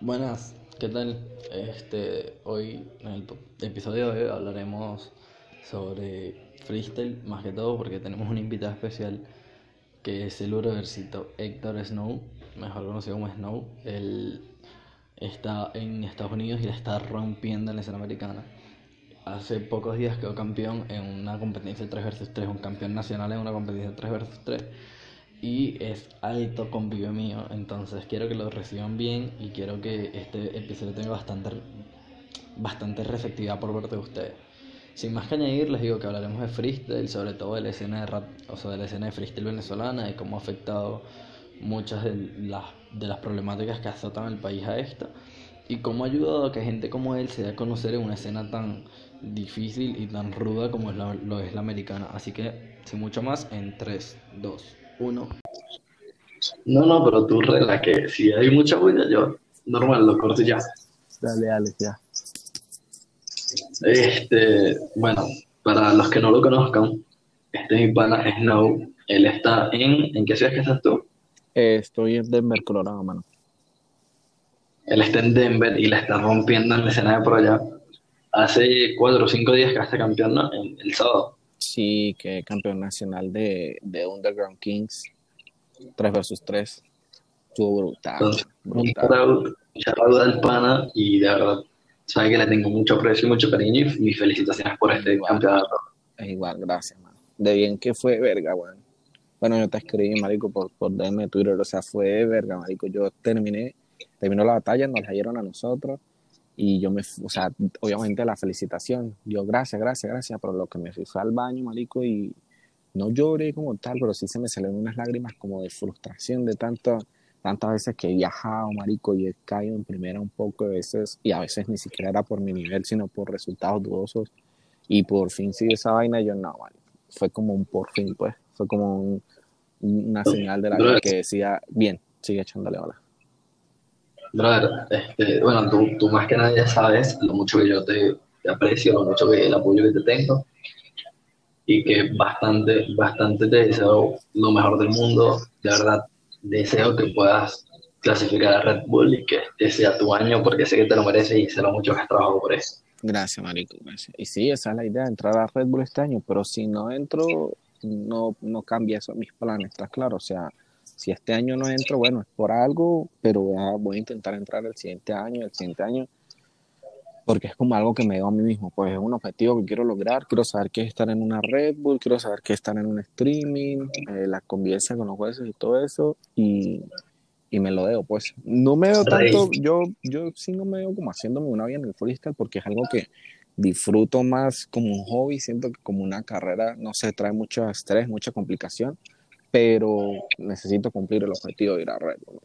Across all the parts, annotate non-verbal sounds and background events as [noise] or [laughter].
Buenas, ¿qué tal? Este, hoy, en el episodio de hoy, hablaremos sobre freestyle, más que todo porque tenemos un invitado especial que es el universito Héctor Snow, mejor conocido como Snow. Él está en Estados Unidos y la está rompiendo en la escena americana. Hace pocos días quedó campeón en una competencia de 3 vs 3, un campeón nacional en una competencia de 3 vs 3 y es alto convivio mío, entonces quiero que lo reciban bien y quiero que este episodio tenga bastante, bastante receptividad por parte de ustedes. Sin más que añadir, les digo que hablaremos de freestyle, sobre todo de la escena de rap, o sea, de la escena de freestyle venezolana y cómo ha afectado muchas de las, de las problemáticas que azotan el país a esto y cómo ha ayudado a que gente como él se dé a conocer en una escena tan difícil y tan ruda como lo es la americana. Así que, sin mucho más, en 3, 2, uno. No, no, pero tú regla que si hay mucha bulla, yo normal lo corto ya. Dale, dale, ya. Este, bueno, para los que no lo conozcan, este es mi pana Snow. Él está en. ¿En qué ciudad que estás tú? estoy en Denver, Colorado, mano. Él está en Denver y la está rompiendo en la escena de por allá. Hace cuatro o cinco días que está campeón, ¿no? el sábado. Sí, que campeón nacional de, de Underground Kings. 3 versus 3. Estuvo brutal. brutal. Del pana y de verdad, sabe que le tengo mucho aprecio y mucho cariño y mis felicitaciones por este campeonato. Es igual, gracias, man. De bien que fue, verga, bueno. Bueno, yo te escribí, marico, por, por DM Twitter, o sea, fue verga, marico. Yo terminé, terminó la batalla, nos la dieron a nosotros y yo me, o sea, obviamente la felicitación, yo gracias, gracias, gracias, pero lo que me fui al baño, marico, y no lloré como tal, pero sí se me salieron unas lágrimas como de frustración de tanto, tantas veces que he viajado, marico, y he caído en primera un poco de veces, y a veces ni siquiera era por mi nivel, sino por resultados dudosos, y por fin sí esa vaina, yo no, marico, fue como un por fin, pues, fue como una señal de la vida que decía, bien, sigue echándole hola. Brother, este, bueno, tú, tú, más que nadie sabes lo mucho que yo te, aprecio, lo mucho que el apoyo que te tengo y que bastante, bastante te deseo lo mejor del mundo. De verdad, deseo que puedas clasificar a Red Bull y que este sea tu año porque sé que te lo mereces y sé lo mucho que has trabajado por eso. Gracias, Marico. Y sí, esa es la idea, entrar a Red Bull este año, pero si no entro, no, no cambia eso mis planes, está claro. O sea, si este año no entro, bueno, es por algo, pero voy a intentar entrar el siguiente año, el siguiente año, porque es como algo que me dio a mí mismo, pues es un objetivo que quiero lograr, quiero saber qué es estar en una Red Bull, quiero saber qué es estar en un streaming, eh, la convivencia con los jueces y todo eso, y, y me lo debo, pues. No me veo tanto, yo, yo sí no me veo como haciéndome una vida en el freestyle, porque es algo que disfruto más como un hobby, siento que como una carrera, no sé, trae mucho estrés, mucha complicación, pero necesito cumplir el objetivo de ir a Red Bull.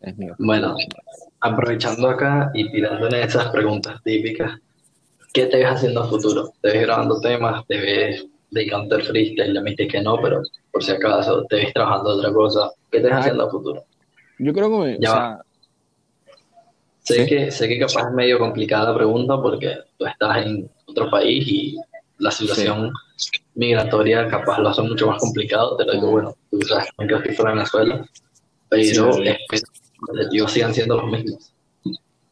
Es mío. Bueno, aprovechando acá y tirándole esas preguntas típicas, ¿qué te ves haciendo a futuro? ¿Te ves grabando temas? ¿Te ves dedicando al freestyle? Le metí que no, pero por si acaso, ¿te ves trabajando otra cosa? ¿Qué te ves haciendo a futuro? Yo creo que... Ya o sea, sé, que, sé que capaz es medio complicada la pregunta porque tú estás en otro país y la situación migratoria capaz lo hace mucho más complicado, pero digo, bueno, tú sabes que estoy fuera de Venezuela, pero los sigan siendo los mismos.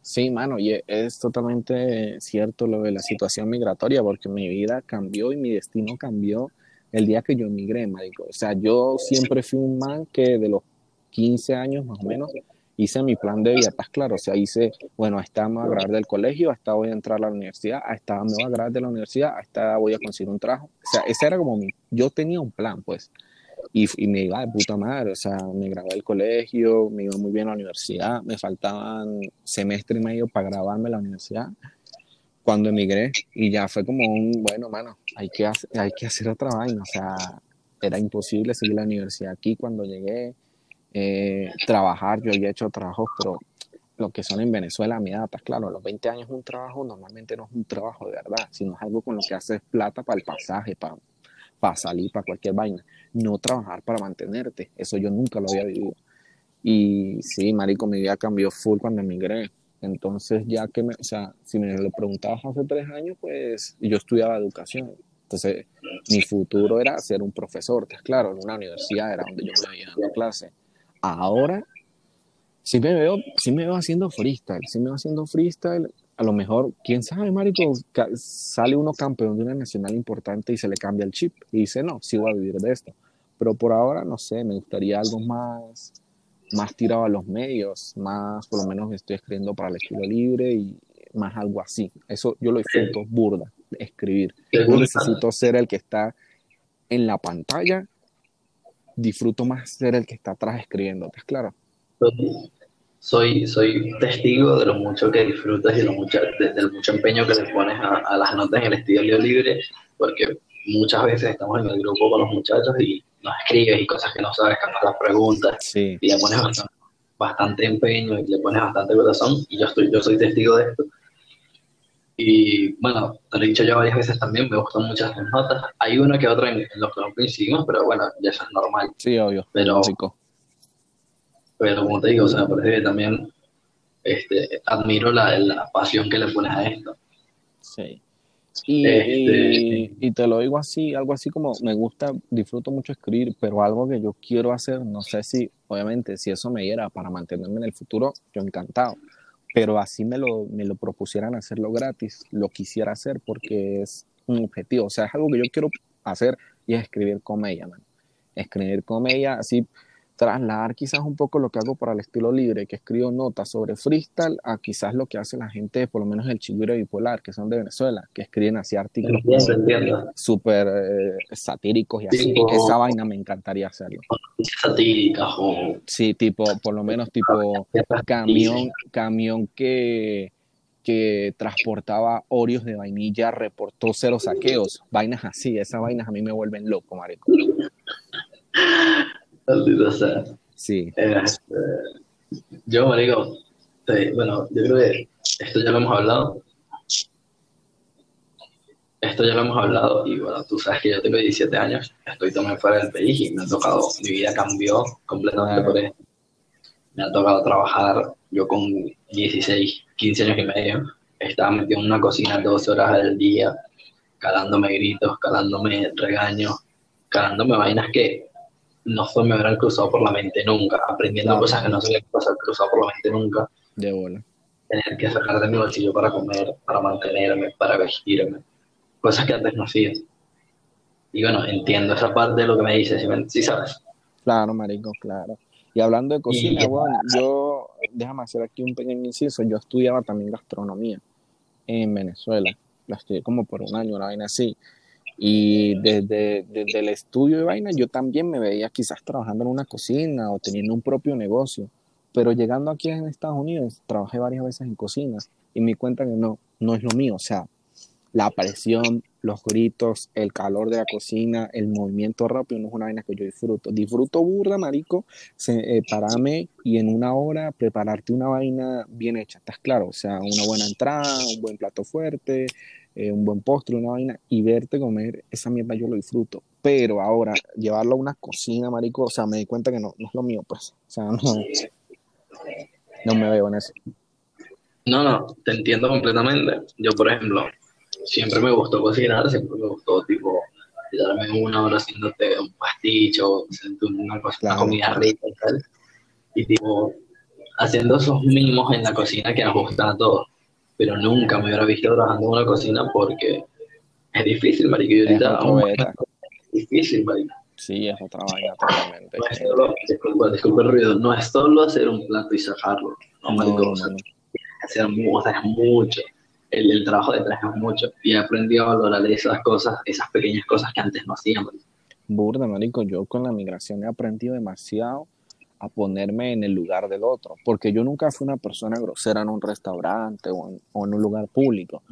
Sí, mano, y es totalmente cierto lo de la situación migratoria, porque mi vida cambió y mi destino cambió el día que yo emigré, marico. O sea, yo siempre fui un man que de los 15 años más o menos hice mi plan de vida, estás claro, o sea, hice, bueno, hasta me voy a graduar del colegio, hasta voy a entrar a la universidad, hasta me voy a graduar de la universidad, hasta voy a conseguir un trabajo, o sea, ese era como mi, yo tenía un plan, pues, y, y me iba de puta madre, o sea, me gradué del colegio, me iba muy bien a la universidad, me faltaban semestre y medio para graduarme a la universidad, cuando emigré, y ya fue como un, bueno, mano, hay que, hacer, hay que hacer otra vaina, o sea, era imposible seguir la universidad aquí cuando llegué, eh, trabajar, yo había hecho trabajos, pero lo que son en Venezuela mi está claro, los 20 años un trabajo normalmente no es un trabajo de verdad, sino es algo con lo que haces plata para el pasaje, para, para salir, para cualquier vaina, no trabajar para mantenerte, eso yo nunca lo había vivido. Y sí, marico, mi vida cambió full cuando emigré. Entonces, ya que me, o sea, si me lo preguntabas hace tres años, pues yo estudiaba educación. Entonces, mi futuro era ser un profesor, claro, en una universidad era donde yo me había dado clase. Ahora, sí me veo, sí me veo haciendo freestyle, sí me veo haciendo freestyle. A lo mejor, quién sabe, marico, sale uno campeón de una nacional importante y se le cambia el chip y dice, no, sí voy a vivir de esto. Pero por ahora, no sé, me gustaría algo más, más tirado a los medios, más, por lo menos estoy escribiendo para el estilo libre y más algo así. Eso yo lo disfruto burda, escribir. ¿Te No gusta? necesito ser el que está en la pantalla, disfruto más ser el que está atrás escribiendo, ¿estás claro? Soy, soy testigo de lo mucho que disfrutas y lo mucho, de- del mucho empeño que le pones a, a las notas en el estilo libre, porque muchas veces estamos en el grupo con los muchachos y nos escribes y cosas que no sabes, capaz las preguntas, Sí, y le pones bastante, bastante empeño y le pones bastante corazón, y yo, estoy, yo soy testigo de esto. Y bueno, te lo he dicho ya varias veces también, me gustan muchas tus notas. Hay una que otra en, en los que no coincidimos, pero bueno, ya eso es normal. sí, obvio. Pero, Chico. pero como te digo, o sea, parece que también este, admiro la, la pasión que le pones a esto. Sí. Y, Este- y- y te lo digo así, algo así como me gusta, disfruto mucho escribir, pero algo que yo quiero hacer, no sé si, obviamente, si eso me diera para mantenerme en el futuro, yo encantado. Pero así me lo, me lo propusieran hacerlo gratis, lo quisiera hacer porque es un objetivo. O sea, es algo que yo quiero hacer y es escribir comedia, man. Escribir comedia, así trasladar quizás un poco lo que hago para el estilo libre, que escribo notas sobre freestyle, a quizás lo que hace la gente, por lo menos el chigüiro bipolar, que son de Venezuela, que escriben así artículos súper eh, satíricos y así. Tipo- Esa vaina me encantaría hacerlo. Satíricas o Sí, tipo, por lo menos tipo camión, camión que, que transportaba Oreos de vainilla, reportó cero saqueos, vainas así, esas vainas a mí me vuelven loco, marico. [laughs] Maldito sea. Sí, Este, yo, marico, te- bueno, yo creo que esto ya lo hemos hablado. Esto ya lo hemos hablado y bueno, tú sabes que yo tengo 17 años, estoy también fuera del país y me ha tocado, mi vida cambió completamente por esto. Me ha tocado trabajar, yo con 16, 15 años y medio, estaba metido en una cocina 12 horas al día, calándome gritos, calándome regaños, calándome vainas que no se me habrán cruzado por la mente nunca, aprendiendo cosas que no se me han cruzado por la mente nunca, de bola. tener que sacar de mi bolsillo para comer, para mantenerme, para vestirme, cosas que antes no hacía. Y bueno, entiendo esa parte de lo que me dices, ¿sí, me- sí sabes? Claro, marico, claro. Y hablando de cocina, Y- bueno, yo, déjame hacer aquí un pequeño inciso, yo estudiaba también gastronomía en Venezuela, la estudié como por un año, una vaina así. Y desde, desde el estudio de vaina yo también me veía quizás trabajando en una cocina o teniendo un propio negocio. Pero llegando aquí en Estados Unidos, trabajé varias veces en cocinas y me di cuenta que no, no es lo mío. O sea, la presión, los gritos, el calor de la cocina, el movimiento rápido no es una vaina que yo disfruto. Disfruto burda, marico, se, eh, pararme y en una hora prepararte una vaina bien hecha, ¿estás claro? O sea, una buena entrada, un buen plato fuerte, eh, un buen postre, una vaina, y verte comer esa mierda yo lo disfruto. Pero ahora, llevarlo a una cocina, marico, o sea, me di cuenta que no, no es lo mío, pues. O sea, no, no me veo en eso. No, no, te entiendo completamente. Yo, por ejemplo, siempre me gustó cocinar, siempre me gustó, tipo, quedarme una hora haciéndote un pasticho, una, cosa, una comida rica y tal. Y, tipo, haciendo esos mimos en la cocina que nos gustan a todos. Pero nunca me hubiera visto trabajando en una cocina porque es difícil, marico. Y Es ahorita beta. más difícil, marico. Sí, es otra vaina totalmente. No es solo, disculpa, disculpa el ruido, no es solo hacer un plato y sacarlo. No, marico, no, o sea, no. hacer o sea, es mucho. El, el trabajo detrás es mucho. Y he aprendido a valorar esas cosas, esas pequeñas cosas que antes no hacíamos. Burda, marico, yo con la migración he aprendido demasiado a ponerme en el lugar del otro, porque yo nunca fui una persona grosera en un restaurante o en, o en un lugar público,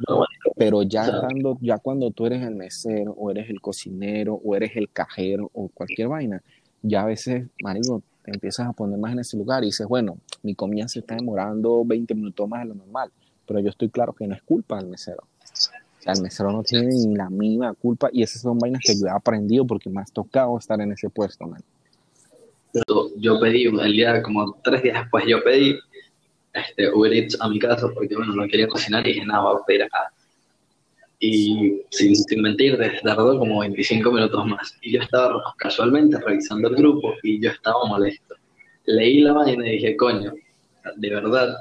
pero ya estando, ya cuando tú eres el mesero o eres el cocinero o eres el cajero o cualquier vaina, ya a veces, marico, te empiezas a poner más en ese lugar y dices, bueno, mi comida se está demorando 20 minutos más de lo normal, pero yo estoy claro que no es culpa del mesero. O sea, el mesero no tiene ni la mínima culpa y esas son vainas que yo he aprendido porque me has tocado estar en ese puesto, man. Yo, pedí, el día, como tres días después, yo pedí este, Uber Eats a mi casa porque, bueno, no quería cocinar y dije, nada, voy a pedir acá. Y sin, sin mentir, tardó como 25 minutos más. Y yo estaba casualmente revisando el grupo y yo estaba molesto. Leí la vaina y dije, coño, de verdad,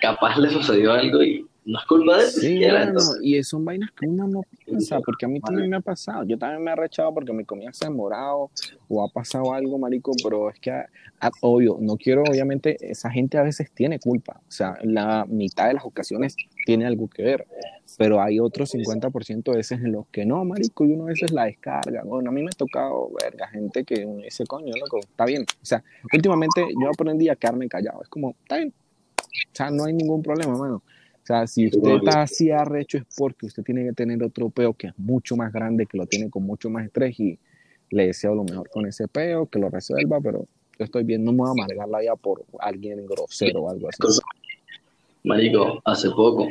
capaz le sucedió algo y no es culpa de. Sí, siquiera, entonces, y son vainas que uno no piensa, porque a mí también me ha pasado. Yo también me he arrechado porque mi comida se ha demorado o ha pasado algo, marico, pero es que, a- a- obvio, no quiero, obviamente, esa gente a veces tiene culpa. O sea, la mitad de las ocasiones tiene algo que ver, pero hay otro 50% de veces en los que no, marico, y uno a veces la descarga. Bueno, a mí me ha tocado, verga, gente que dice, coño, loco, está bien. O sea, últimamente yo aprendí a quedarme callado. Es como, está bien. O sea, no hay ningún problema, mano. O sea, si usted está así arrecho es porque usted tiene que tener otro peo que es mucho más grande, que lo tiene con mucho más estrés y le deseo lo mejor con ese peo, que lo resuelva, pero yo estoy bien, no me voy a amargar la vida por alguien grosero o algo así. Marico, hace poco,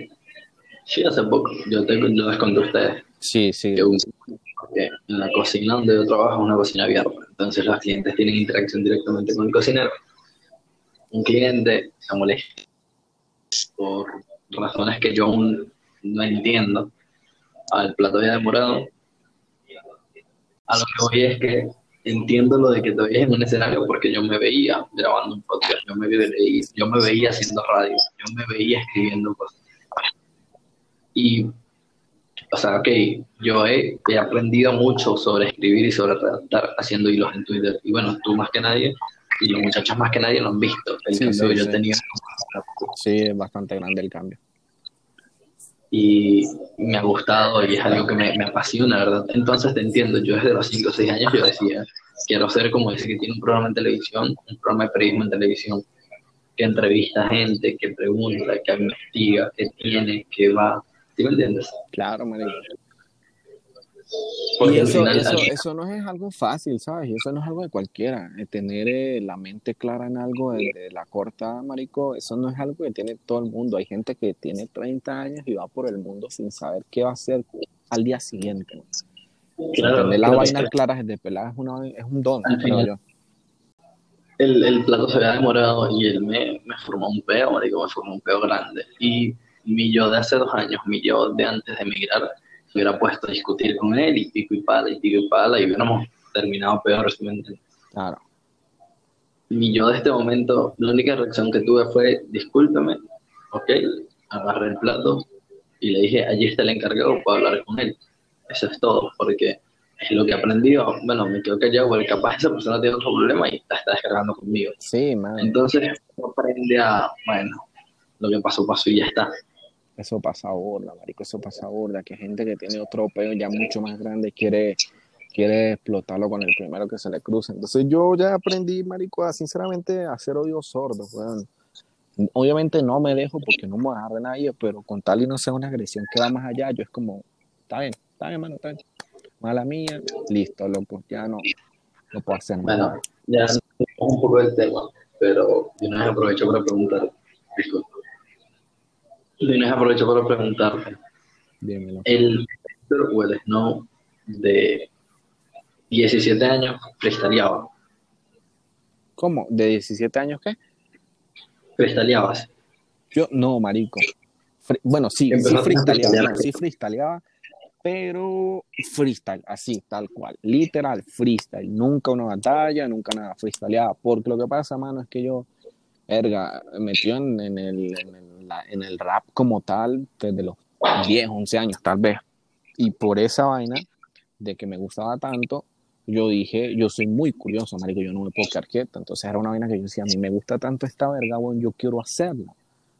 sí, hace poco, yo te yo les conté a ustedes Sí, sí. que, un- que en la cocina donde yo trabajo es una cocina abierta, entonces los clientes tienen interacción directamente con el cocinero. Un cliente se molesta por razones que yo aún no entiendo al plato ya demorado. A lo que voy es que entiendo lo de que te veías en un escenario porque yo me veía grabando un podcast, yo me veía, yo me veía haciendo radio, yo me veía escribiendo cosas. Y, o sea, ok, yo he, he aprendido mucho sobre escribir y sobre redactar haciendo hilos en Twitter. Y bueno, tú más que nadie y los muchachos más que nadie lo han visto. El Sí, cambio sí, que yo sí. tenía Sí, es bastante grande el cambio. y me ha gustado y es algo que me, me apasiona, ¿verdad? Entonces te entiendo, yo desde los 5 o 6 años yo decía, quiero ser como ese que tiene un programa en televisión, un programa de periodismo en televisión, que entrevista gente, que pregunta, que investiga, que tiene, que va, ¿sí me entiendes? Claro, marico. Porque Y eso, final- eso, eso no es algo fácil, ¿sabes? Y eso no es algo de cualquiera. Eh, Tener eh, la mente clara en algo de, de la corta, marico, eso no es algo que tiene todo el mundo. Hay gente que tiene 30 años y va por el mundo sin saber qué va a hacer al día siguiente. claro, Tener las vainas claras desde pelada es, una, es un don, Al final- yo. el, el plato se había demorado y él me, me formó un peo, marico, me formó un peo grande. Y mi yo de hace dos años, mi yo de antes de emigrar, se hubiera puesto a discutir con él y pico y pala y pico y pala y hubiéramos terminado peor, ¿sí me entiendes? Claro. Mi yo de este momento, la única reacción que tuve fue, discúlpeme, ok, agarré el plato y le dije, allí está el encargado, puedo hablar con él. Eso es todo, porque es lo que he aprendido. Bueno, me quedo callado porque capaz esa persona tiene otro problema y la está descargando conmigo. Sí, man. Entonces, aprende a, bueno, lo que pasó, pasó y ya está. Eso pasa burda, marico, eso pasa burda, que gente que tiene otro peo ya mucho más grande quiere, quiere explotarlo con el primero que se le cruza. Entonces yo ya aprendí, marico, a sinceramente hacer oídos sordos, weón. Obviamente no me dejo porque no me agarre nadie, pero con tal y no sea una agresión que va más allá, yo es como, está bien, está bien, mano, está bien. Mala mía, listo, loco, ya no, no puedo hacer nada. Bueno, ya un poco del tema, pero una vez aprovecho para preguntar, disculpa. Vez aprovecho para preguntarte, Dímelo. el Héctor o el Snow de 17 años freestyleaba, ¿Cómo? ¿De 17 años qué? freestyleabas. Yo, no, marico. Fre- bueno, sí, sí Empezaste a freestyleaba, freestylear. no, sí pero freestyle, así, tal cual, literal, freestyle. Nunca una batalla, nunca nada, freestyleaba. Porque lo que pasa, mano, es que yo, erga, metió en, en el, en, el, la- en el rap como tal desde los 10, 11 años, tal vez. Y por esa vaina de que me gustaba tanto, yo dije, yo soy muy curioso, marico, yo no me puedo quedar quieto. Entonces era una vaina que yo decía, a mí me gusta tanto esta verga, bueno, yo quiero hacerla.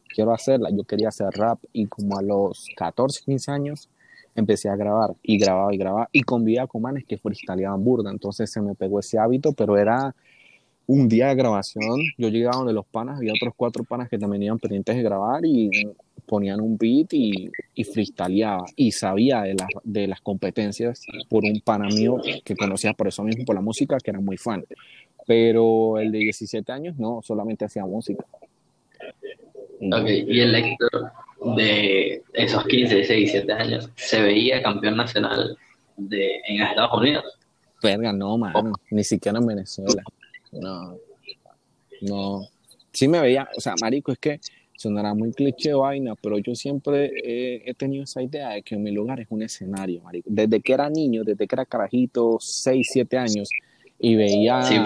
Quiero hacerla. Yo quería hacer rap y como a los 14, 15 años empecé a grabar y grababa y grababa y convivía con manes que freestyleaban burda. Entonces se me pegó ese hábito, pero era un día de grabación. Yo llegaba donde los panas, había otros cuatro panas que también iban pendientes de grabar y ponían un beat y, y freestyleaba. Y sabía de, las de las competencias por un pana mío que conocía por eso mismo, por la música, que era muy fan. Pero el de 17 años no, solamente hacía música. Ok, y el Héctor de esos 15, 16, 17 años se veía campeón nacional de, en Estados Unidos. Verga, no, mano, ni siquiera en Venezuela. No, no. Sí me veía, o sea, marico, es que sonará muy cliché vaina, pero yo siempre he, he tenido esa idea de que mi lugar es un escenario, marico. Desde que era niño, desde que era carajito, 6, 7 años, y veía Sí,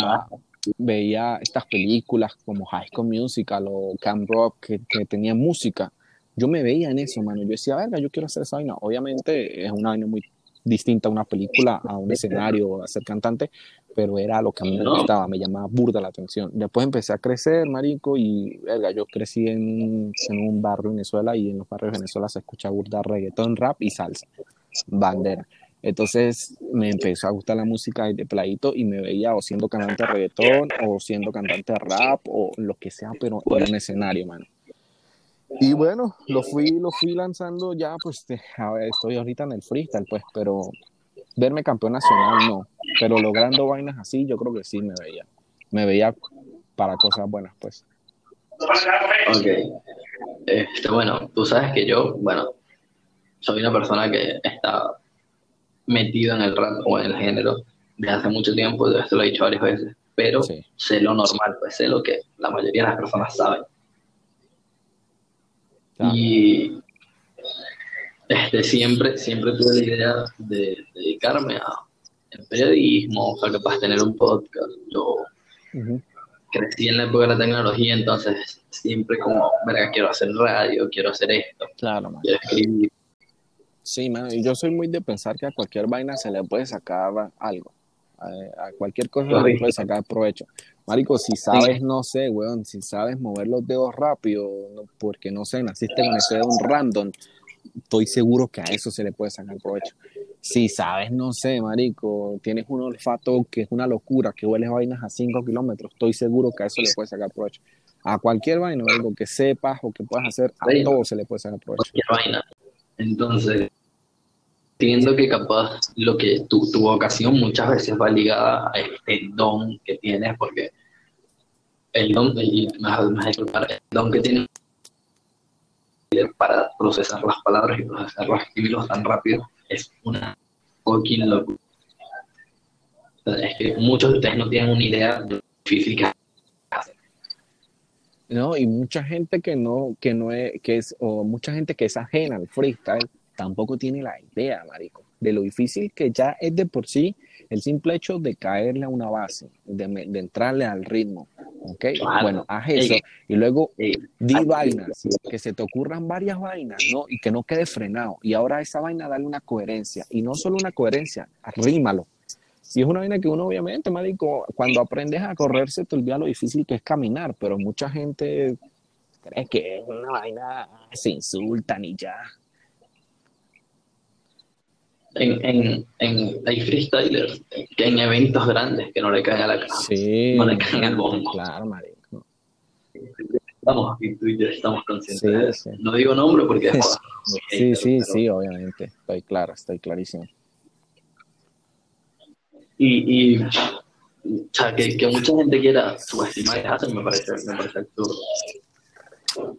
veía estas películas como High School Musical o Camp Rock que, que tenían música. Yo me veía en eso, mano. Yo decía, verga, yo quiero hacer esa vaina. Obviamente es una vaina muy distinta a una película, a un escenario, a ser cantante, pero era lo que a mí me gustaba, me llamaba burda la atención. Después empecé a crecer, marico, y verga, yo crecí en, en un barrio en Venezuela y en los barrios de Venezuela se escucha burda reggaetón, rap y salsa, bandera. Entonces me empezó a gustar la música de playito y me veía o siendo cantante de reggaetón o siendo cantante de rap o lo que sea, pero en un escenario, mano. Y bueno, lo fui, lo fui lanzando ya, pues a ver, estoy ahorita en el freestyle, pues, pero verme campeón nacional no. Pero logrando vainas así, yo creo que sí me veía. Me veía para cosas buenas, pues. Ok. Este, bueno, tú sabes que yo, bueno, soy una persona que está metido en el rap o en el género de hace mucho tiempo, esto lo he dicho varias veces, pero sé lo normal, pues sé lo que la mayoría de las personas saben. Y este, siempre, siempre tuve la idea de, dedicarme a el periodismo, o sea, capaz tener un podcast. Yo crecí en la época de la tecnología, entonces siempre como, verga, quiero hacer radio, quiero hacer esto, claro, quiero escribir. Sí, man, y yo soy muy de pensar que a cualquier vaina se le puede sacar algo. A, cualquier cosa se le puede sacar provecho. Marico, si sabes, no sé, weón, si sabes mover los dedos rápido, porque no sé, naciste con ese dedo un random, estoy seguro que a eso se le puede sacar provecho. Si sabes, no sé, marico, tienes un olfato que es una locura, que hueles vainas a 5 kilómetros, estoy seguro que a eso le puede sacar provecho. A cualquier vaina, algo que sepas o que puedas hacer, a todo se le puede sacar provecho. Cualquier vaina. Entonces, entiendo que capaz lo que tu, tu vocación muchas veces va ligada a este don que tienes, porque el don, y me el don que tienes para procesar las palabras y procesarlas escribirlos tan rápido es una coquina locura. Es que muchos de ustedes no tienen una idea de lo difícil que no, y mucha gente que no, que no es, que es, o mucha gente que es ajena al freestyle, tampoco tiene la idea, marico, de lo difícil que ya es de por sí el simple hecho de caerle a una base, de, entrarle al ritmo, ¿ok? Bueno, haz eso y luego di vainas, que se te ocurran varias vainas, ¿no? Y que no quede frenado. Y ahora esa vaina dale una coherencia, y no solo una coherencia, arrímalo. Y es una vaina que uno obviamente, marico, cuando aprendes a correr se te olvida lo difícil que es caminar, pero mucha gente cree que es una vaina, se insultan y ya en, en, en, hay freestylers que en eventos grandes que no le caen a la casa, no le caen al bombo. Claro, marico. Estamos tú y yo estamos conscientes. No digo nombre porque es [laughs] Sí, sí, sí, obviamente. Estoy claro, estoy clarísimo. Y, y o sea, que, que mucha gente quiera subestimar me parece, me parece absurdo.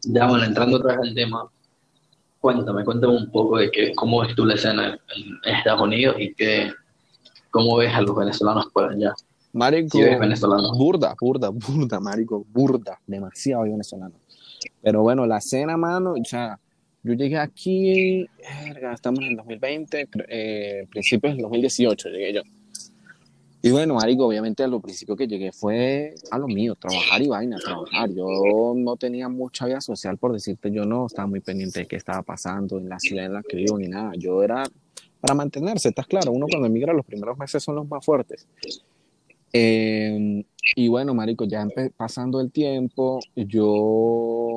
Ya, bueno, entrando otra vez al tema, Cuéntame, cuéntame un poco de que, cómo ves tú la escena en, Estados Unidos y que, cómo ves a los venezolanos por allá. Marico, burda, burda, burda, marico, burda, demasiado venezolano. Pero bueno, la escena, mano, o sea, yo llegué aquí, estamos en el 2020, eh, principios del 2018 llegué yo. Y bueno, Marico, obviamente a lo principio que llegué fue a lo mío, trabajar y vaina, trabajar. Yo no tenía mucha vida social, por decirte, yo no estaba muy pendiente de qué estaba pasando en la ciudad en la que vivo ni nada. Yo era para mantenerse, estás claro, uno cuando emigra los primeros meses son los más fuertes. Em, y bueno, Marico, ya pasando el tiempo, yo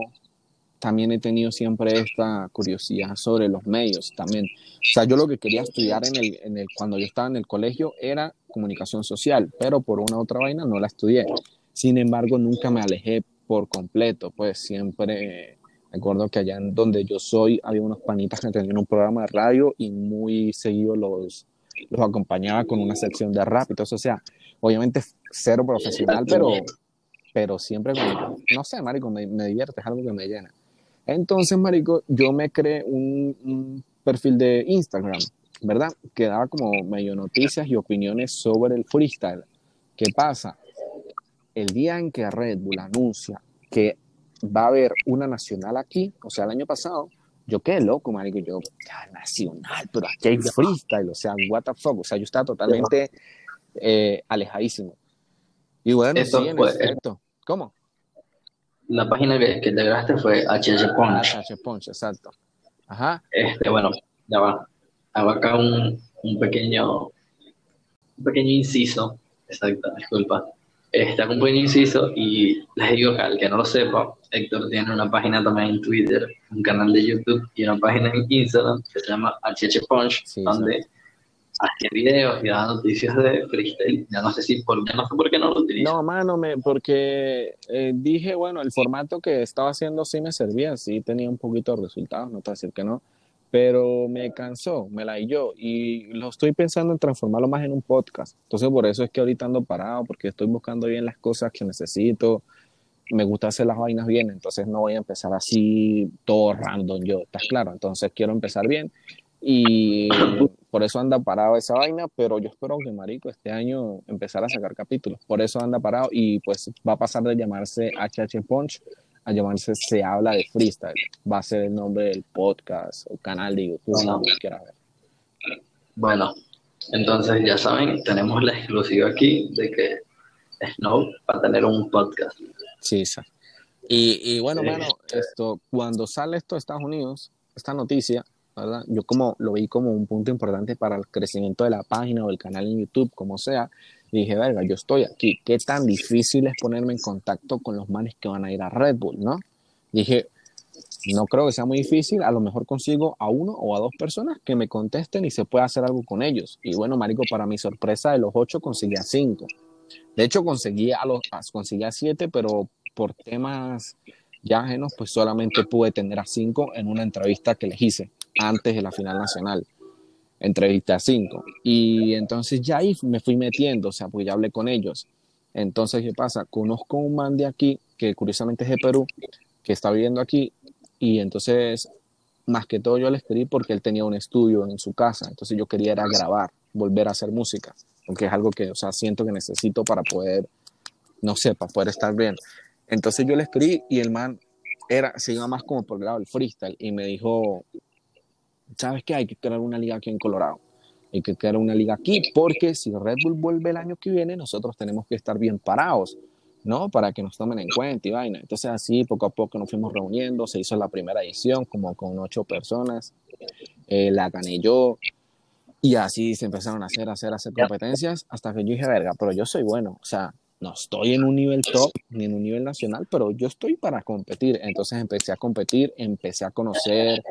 también he tenido siempre esta curiosidad sobre los medios también. O sea, yo lo que quería estudiar en el, en el, cuando yo estaba en el colegio era comunicación social, pero por una otra vaina no la estudié. Sin embargo, nunca me alejé por completo, pues siempre recuerdo que allá en donde yo soy había unos panitas que tenían un programa de radio y muy seguido los, los acompañaba con una sección de rap eso. O sea, obviamente cero profesional, pero, pero siempre, no sé, marico, me, me divierte, es algo que me llena. Entonces, marico, yo me creé un, perfil de Instagram, ¿verdad? Que daba como medio noticias y opiniones sobre el freestyle. ¿Qué pasa? El día en que Red Bull anuncia que va a haber una nacional aquí, o sea, el año pasado, yo quedé loco, marico, yo, ya, nacional, pero aquí hay freestyle, o sea, what the fuck, o sea, yo estaba totalmente eh, alejadísimo. Y bueno, Eso sí, en fue- efecto. ¿Cómo? La página que, que te grabaste fue HH Punch. HH Punch, exacto. Ajá. Este, bueno, ya va. Hago acá un, un pequeño, un pequeño inciso. Exacto, disculpa. Hago un pequeño inciso y les digo que al que no lo sepa, Héctor tiene una página también en Twitter, un canal de YouTube y una página en Instagram que se llama HH Punch, Sí, donde hace videos y da noticias de freestyle. Ya no sé si por, ya no sé por qué no lo utilizo. No, mano, me, porque eh, dije, bueno, el formato que estaba haciendo sí me servía, sí tenía un poquito de resultados, no te voy a decir que no, pero me cansó, me la yo y lo estoy pensando en transformarlo más en un podcast. Entonces, por eso es que ahorita ando parado, porque estoy buscando bien las cosas que necesito. Me gusta hacer las vainas bien, entonces no voy a empezar así todo random yo, ¿estás claro? Entonces quiero empezar bien y por eso anda parado esa vaina, pero yo espero que Marico este año empezar a sacar capítulos. Por eso anda parado y pues va a pasar de llamarse HH Punch a llamarse Se habla de freestyle. Va a ser el nombre del podcast o canal de YouTube, Bueno. como quieras ver. Bueno, entonces ya saben, tenemos la exclusiva aquí de que Snow va a tener un podcast. Sí, sí. Y, y bueno, Sí. mano, esto, cuando sale esto de Estados Unidos, esta noticia, ¿verdad? Yo como lo vi como un punto importante para el crecimiento de la página o el canal en YouTube, como sea. Y dije, verga, yo estoy aquí. ¿Qué tan difícil es ponerme en contacto con los manes que van a ir a Red Bull, no? Dije, no creo que sea muy difícil. A lo mejor consigo a uno o a dos personas que me contesten y se pueda hacer algo con ellos. Y bueno, marico, para mi sorpresa, de los ocho conseguí a cinco. De hecho, conseguí a los, conseguí a siete, pero por temas ya ajenos, pues solamente pude tener a cinco en una entrevista que les hice antes de la final nacional. Entrevisté a cinco. Y entonces ya ahí me fui metiendo, o sea, porque ya hablé con ellos. Entonces, ¿qué pasa? Conozco un man de aquí, que curiosamente es de Perú, que está viviendo aquí, y entonces, más que todo yo le escribí porque él tenía un estudio en su casa, entonces yo quería era grabar, volver a hacer música, porque es algo que, o sea, siento que necesito para poder, no sé, para poder estar bien. Entonces yo le escribí y el man era, se iba más como por el lado freestyle y me dijo, ¿sabes qué? Hay que crear una liga aquí en Colorado. Hay que crear una liga aquí porque si Red Bull vuelve el año que viene, nosotros tenemos que estar bien parados, ¿no? Para que nos tomen en cuenta y vaina. Entonces así, poco a poco nos fuimos reuniendo, se hizo la primera edición como con ocho personas, eh, la gané yo y así se empezaron a hacer, a hacer, a hacer competencias hasta que yo dije, verga, pero yo soy bueno, o sea, no estoy en un nivel top ni en un nivel nacional, pero yo estoy para competir. Entonces empecé a competir, empecé a conocer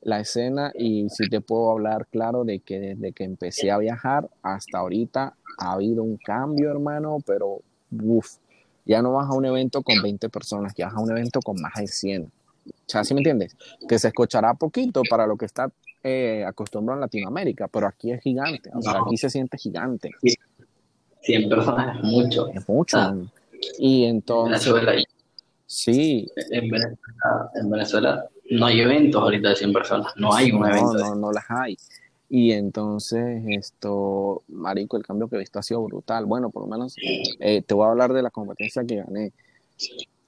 la escena y sí te puedo hablar claro de que desde que empecé a viajar hasta ahorita ha habido un cambio, hermano, pero uff, ya no vas a un evento con 20 personas, ya vas a un evento con más de 100. O sea, ¿sí me entiendes? Que se escuchará poquito para lo que está eh, acostumbrado en Latinoamérica, pero aquí es gigante, o sea, No. aquí se siente gigante, 100 personas es mucho. es mucho. Ah. Y entonces, Venezuela, sí, en, Venezuela, en Venezuela no hay eventos ahorita de 100 personas, no hay un no, evento. no, no las hay. Y entonces, esto, Marico, el cambio que he visto ha sido brutal. Bueno, por lo menos eh, te voy a hablar de la competencia que gané.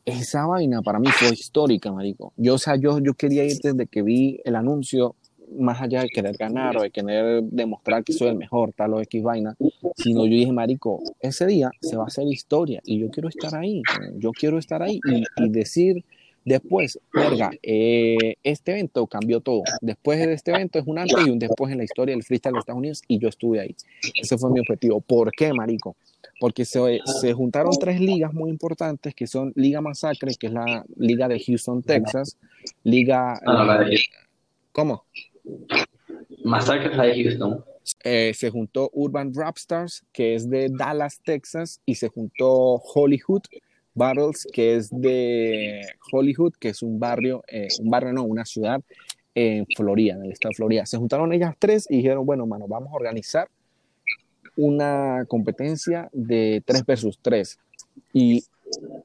Esa vaina para mí fue histórica, Marico. Yo, o sea, yo, yo quería ir desde que vi el anuncio, más allá de querer ganar o de querer demostrar que soy el mejor, tal o X vaina, sino yo dije, Marico, ese día se va a hacer historia y yo quiero estar ahí, yo quiero estar ahí y, y decir después, verga, eh, este evento cambió todo. Después de este evento es un antes y un después en la historia del freestyle de Estados Unidos y yo estuve ahí. Ese fue mi objetivo. ¿Por qué, Marico? Porque se, se juntaron tres ligas muy importantes que son Liga Masacre, que es la liga de Houston, Texas, Liga... Ah, no, la de Houston. ¿Cómo? Masacre es la de Houston. Eh, se juntó Urban Rapstars, que es de Dallas, Texas, y se juntó Hollywood Battles, que es de Hollywood, que es un barrio, eh, un barrio no, una ciudad en Florida, en el estado de Florida. Se juntaron ellas tres y dijeron, bueno, mano, vamos a organizar una competencia de 3 versus 3. Y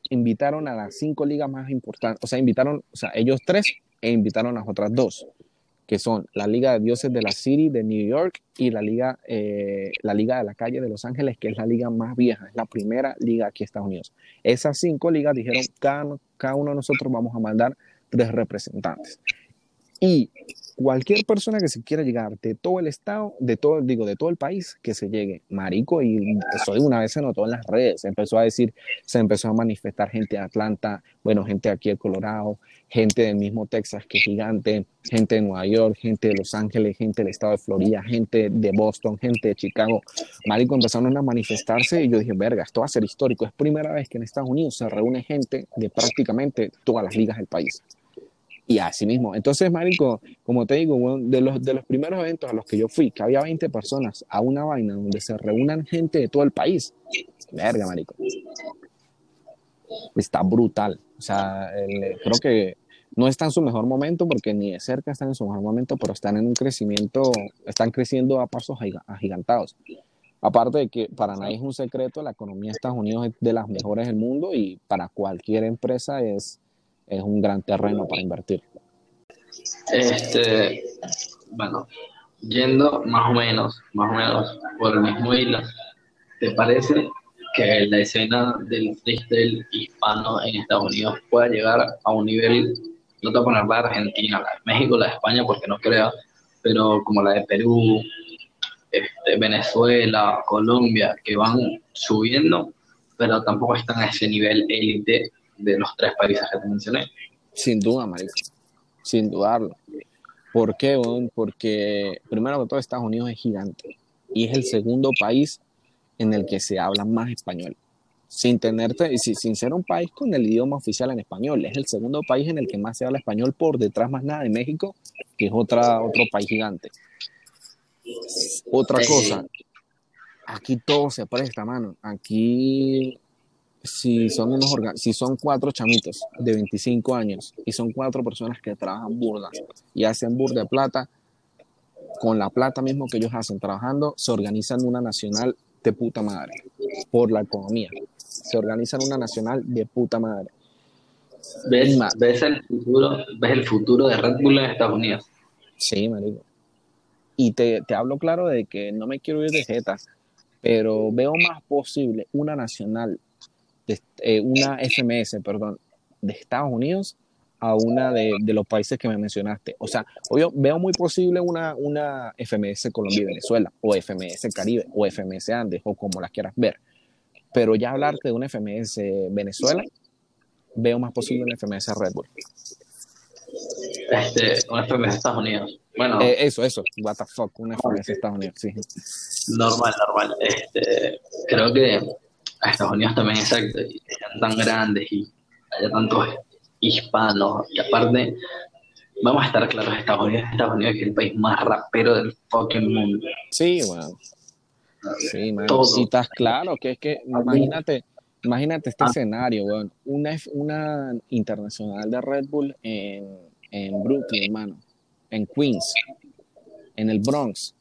invitaron a las cinco ligas más importantes, o sea, invitaron, o sea, ellos tres e invitaron a las otras dos que son la Liga de Dioses de la City de New York y la Liga, eh, la Liga de la Calle de Los Ángeles, que es la liga más vieja, es la primera liga aquí en Estados Unidos. Esas cinco ligas dijeron, cada, cada uno de nosotros vamos a mandar tres representantes. Y cualquier persona que se quiera llegar de todo el estado, de todo, digo, de todo el país, que se llegue, marico, y eso de una vez se notó en las redes, se empezó a decir, se empezó a manifestar gente de Atlanta, bueno, gente aquí de Colorado, gente del mismo Texas, que es gigante, gente de Nueva York, gente de Los Ángeles, gente del estado de Florida, gente de Boston, gente de Chicago, marico, empezaron a manifestarse y yo dije, verga, esto va a ser histórico, es primera vez que en Estados Unidos se reúne gente de prácticamente todas las ligas del país. Y así mismo. Entonces, Marico, como te digo, de, los, de los primeros eventos a los que yo fui, que había 20 personas a una vaina donde se reúnan gente de todo el país. Verga, Marico. Está brutal. O sea, creo que no está en su mejor momento porque ni de cerca están en su mejor momento, pero están en un crecimiento, están creciendo a pasos agigantados. Aparte de que para nadie es un secreto, la economía de Estados Unidos es de las mejores del mundo y para cualquier empresa es es un gran terreno para invertir. Este, bueno, yendo más o menos, más o menos por el mismo hilo, ¿te parece que la escena del freestyle hispano en Estados Unidos pueda llegar a un nivel, no te voy a poner la de Argentina, la de México, la de España, porque no creo, pero como la de Perú, este, Venezuela, Colombia, que van subiendo, pero tampoco están a ese nivel élite de los tres países que te mencioné. Sin duda, marico. Sin dudarlo. ¿Por qué? Porque primero que todo Estados Unidos es gigante y es el segundo país en el que se habla más español. Sin, tenerte, sin ser un país con el idioma oficial en español, es el segundo país en el que más se habla español por detrás más nada de México, que es otra, otro país gigante. Otra cosa, aquí todo se presta, mano. Aquí si son unos si son cuatro chamitos de 25 años y son cuatro personas que trabajan burda y hacen burda de plata, con la plata mismo que ellos hacen trabajando, se organizan una nacional de puta madre por la economía. Se organizan una nacional de puta madre. ¿Ves, ¿Ves, el futuro, ¿Ves el futuro de Red Bull en Estados Unidos? Sí, marico. Y te, te hablo claro de que no me quiero ir de jeta, pero veo más posible una nacional eh, una FMS, perdón, de Estados Unidos a una de, los países que me mencionaste. O sea, obvio, veo muy posible una, una FMS Colombia y Venezuela, o FMS Caribe, o FMS Andes, o como las quieras ver. Pero ya hablarte de una FMS Venezuela, veo más posible una FMS Red Bull. Este, una FMS Estados Unidos. Bueno. Eh, eso, eso. What the fuck, una FMS Estados Unidos, sí. Normal, normal. Este, creo que a Estados Unidos también, exacto, y sean tan grandes y haya tantos hispanos, y aparte, vamos a estar claros, Estados Unidos, Estados Unidos es el país más rapero del fucking mundo. Sí, bueno. Sí, man. Si estás claro, que es que, imagínate, imagínate este ah. escenario, weón. Una, una internacional de Red Bull en, en Brooklyn, hermano. En Queens. En el Bronx.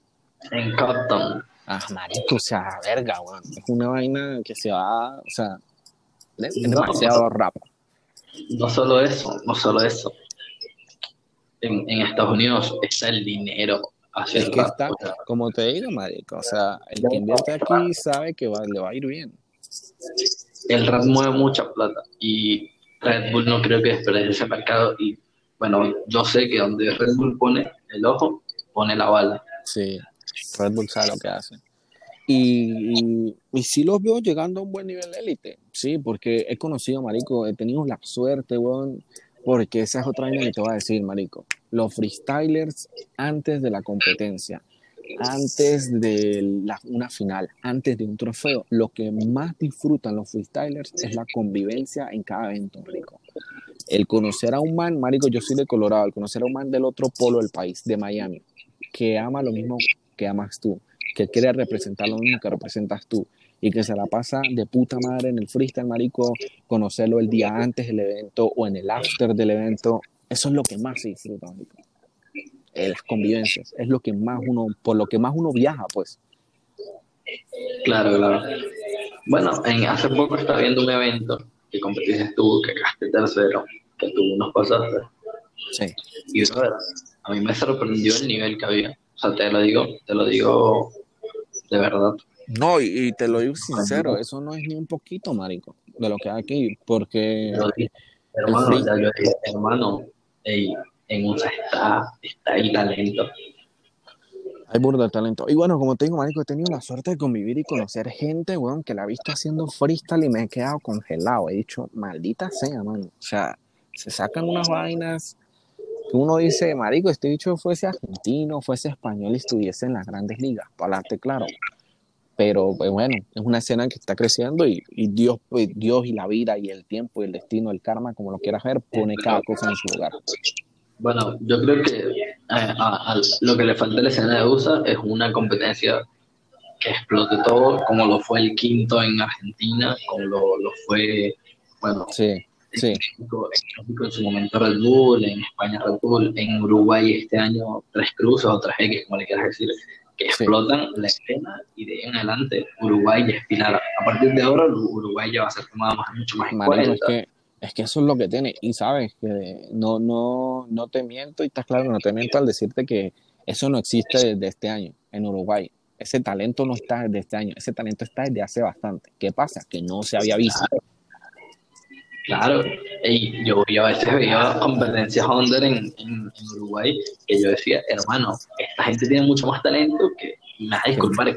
En Compton. Ah, marico, o sea, verga, weón. Es una vaina que se va, o sea, es demasiado rápido. No solo eso, no solo eso. En, en Estados Unidos está el dinero. Hacia es que está, como te digo, marico, o sea, el que invierte aquí sabe que va, le va a ir bien. El rap mueve mucha plata y Red Bull no creo que desperdicie ese mercado y bueno, yo sé que donde Red Bull pone el ojo, pone la bala. Sí. Red Bull sabe lo que hace. Y, y, sí los veo llegando a un buen nivel de élite, sí, porque he conocido, marico, he tenido la suerte, weón, porque esa es otra vaina que te voy a decir, marico. Los freestylers antes de la competencia, antes de una final, antes de un trofeo, lo que más disfrutan los freestylers es la convivencia en cada evento, marico. El conocer a un man, marico, yo soy de Colorado, el conocer a un man del otro polo del país, de Miami, que ama lo mismo que amas tú, que quiere representar lo mismo que representas tú y que se la pasa de puta madre en el freestyle, marico, conocerlo el día antes del evento o en el after del evento, eso es lo que más se disfruta, marico. Eh, las convivencias, es lo que más uno, por lo que más uno viaja, pues. Claro, claro. Bueno, en, hace poco estaba viendo un evento que competiste tú, que quedaste tercero, que tú nos pasaste. Sí. Y a mí me sorprendió el nivel que había. O sea, te lo digo, te lo digo de verdad. No, y, te lo digo sincero, eso no es ni un poquito, marico, de lo que hay aquí, porque... hermano, ya yo hermano, en USA está, está el talento. Hay burda de talento. Y bueno, como te digo, marico, he tenido la suerte de convivir y conocer gente, weón, que la he visto haciendo freestyle y me he quedado congelado. He dicho, maldita sea, mano. O sea, se sacan unas vainas uno dice, marico, este bicho fuese argentino, fuese español y estuviese en las grandes ligas. Para adelante, claro. Pero pues, bueno, es una escena que está creciendo y, y Dios, pues, Dios y la vida y el tiempo y el destino, el karma, como lo quieras ver, pone cada cosa en su lugar. Bueno, yo creo que eh, a- a lo que le falta a la escena de USA es una competencia que explote todo, como lo fue el quinto en Argentina, como lo, lo fue, bueno, Sí, sí. en México, en México en su momento Red Bull, en España Red Bull, en Uruguay este año Tres Cruces o Tres X, como le quieras decir, que Sí. explotan la escena y de ahí en adelante Uruguay ya es pilar. A partir de ahora Uruguay ya va a ser tomada más, mucho más en Marico, es cuenta. que, es que eso es lo que tiene. Y sabes que no, no, no te miento, y estás claro, no te miento al decirte que eso no existe desde este año en Uruguay. Ese talento no está desde este año, ese talento está desde hace bastante. ¿Qué pasa? Que no se había visto. Claro, y yo, yo a veces veía competencias under en, en, en Uruguay que yo decía, hermano, esta gente tiene mucho más talento que, y me vas a disculpar,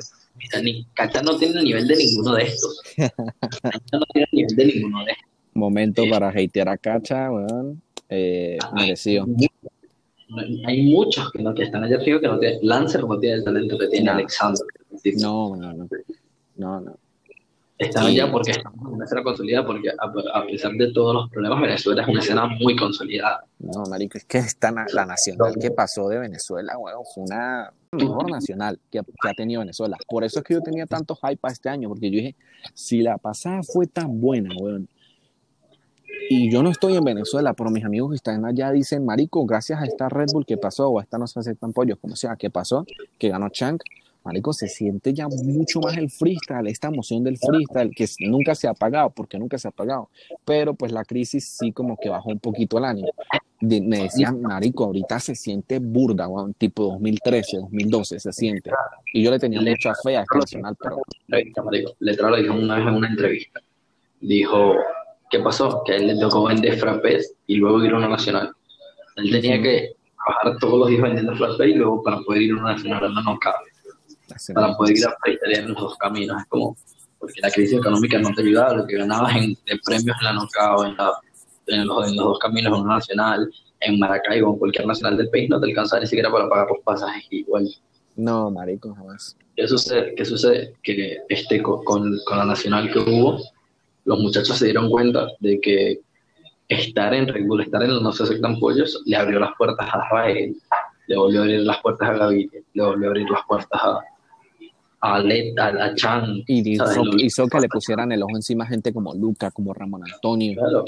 ni, Cacha no tiene el nivel de ninguno de estos. Cacha no tiene el nivel de ninguno de estos. Momento Sí. para hatear a Cacha, weón. Eh, merecido. Hay muchos que, no, que están allá arriba que no tienen, Lancer no tiene el talento que tiene No. Alexander. No, no, no. No, no. Están allá porque estamos en una escena consolidada, porque a, a pesar de todos los problemas, Venezuela es una escena muy consolidada. No, marico, es que esta na- la nacional que pasó de Venezuela, weón, fue una mejor nacional que, que ha tenido Venezuela. Por eso es que yo tenía tanto hype para este año, porque yo dije, si la pasada fue tan buena, weón, y yo no estoy en Venezuela, pero mis amigos que están allá dicen, marico, gracias a esta Red Bull que pasó, o a esta no se aceptan pollos, como sea, que pasó, que ganó Chank, marico, se siente ya mucho más el freestyle, esta emoción del freestyle, que nunca se ha apagado, porque nunca se ha apagado, pero pues la crisis sí como que bajó un poquito el ánimo. De- me decían, marico, ahorita se siente burda, weón, tipo 2013, 2012, se siente. Y yo le tenía mucha fe a este nacional, pero. Letrado lo dijo una vez en una entrevista. Dijo, ¿qué pasó? Que a él le tocó vender frappés y luego ir a una nacional. Él tenía que trabajar todos los días vendiendo frappés y luego para poder ir a una nacional no, no cabe. Para poder ir en los dos caminos. Es como, porque la crisis económica no te ayudaba, lo que ganabas en, de premios en la knockout, en, la, en, los, en los dos caminos, en una nacional, en Maracaibo, en cualquier nacional del país, no te alcanzaba ni siquiera para pagar los pasajes igual. no, marico, jamás. ¿Qué sucede? ¿Qué sucede? Que este, co- con, con la nacional que hubo, los muchachos se dieron cuenta de que estar en Red Bull, estar en los No se aceptan pollos, le abrió las puertas a Rafael, le volvió a abrir las puertas a Gaviria, le volvió a abrir las puertas a, a Let, a, Chan. Y hizo, hizo que le pusieran el ojo encima a gente como Luca, como Ramón Antonio. Claro.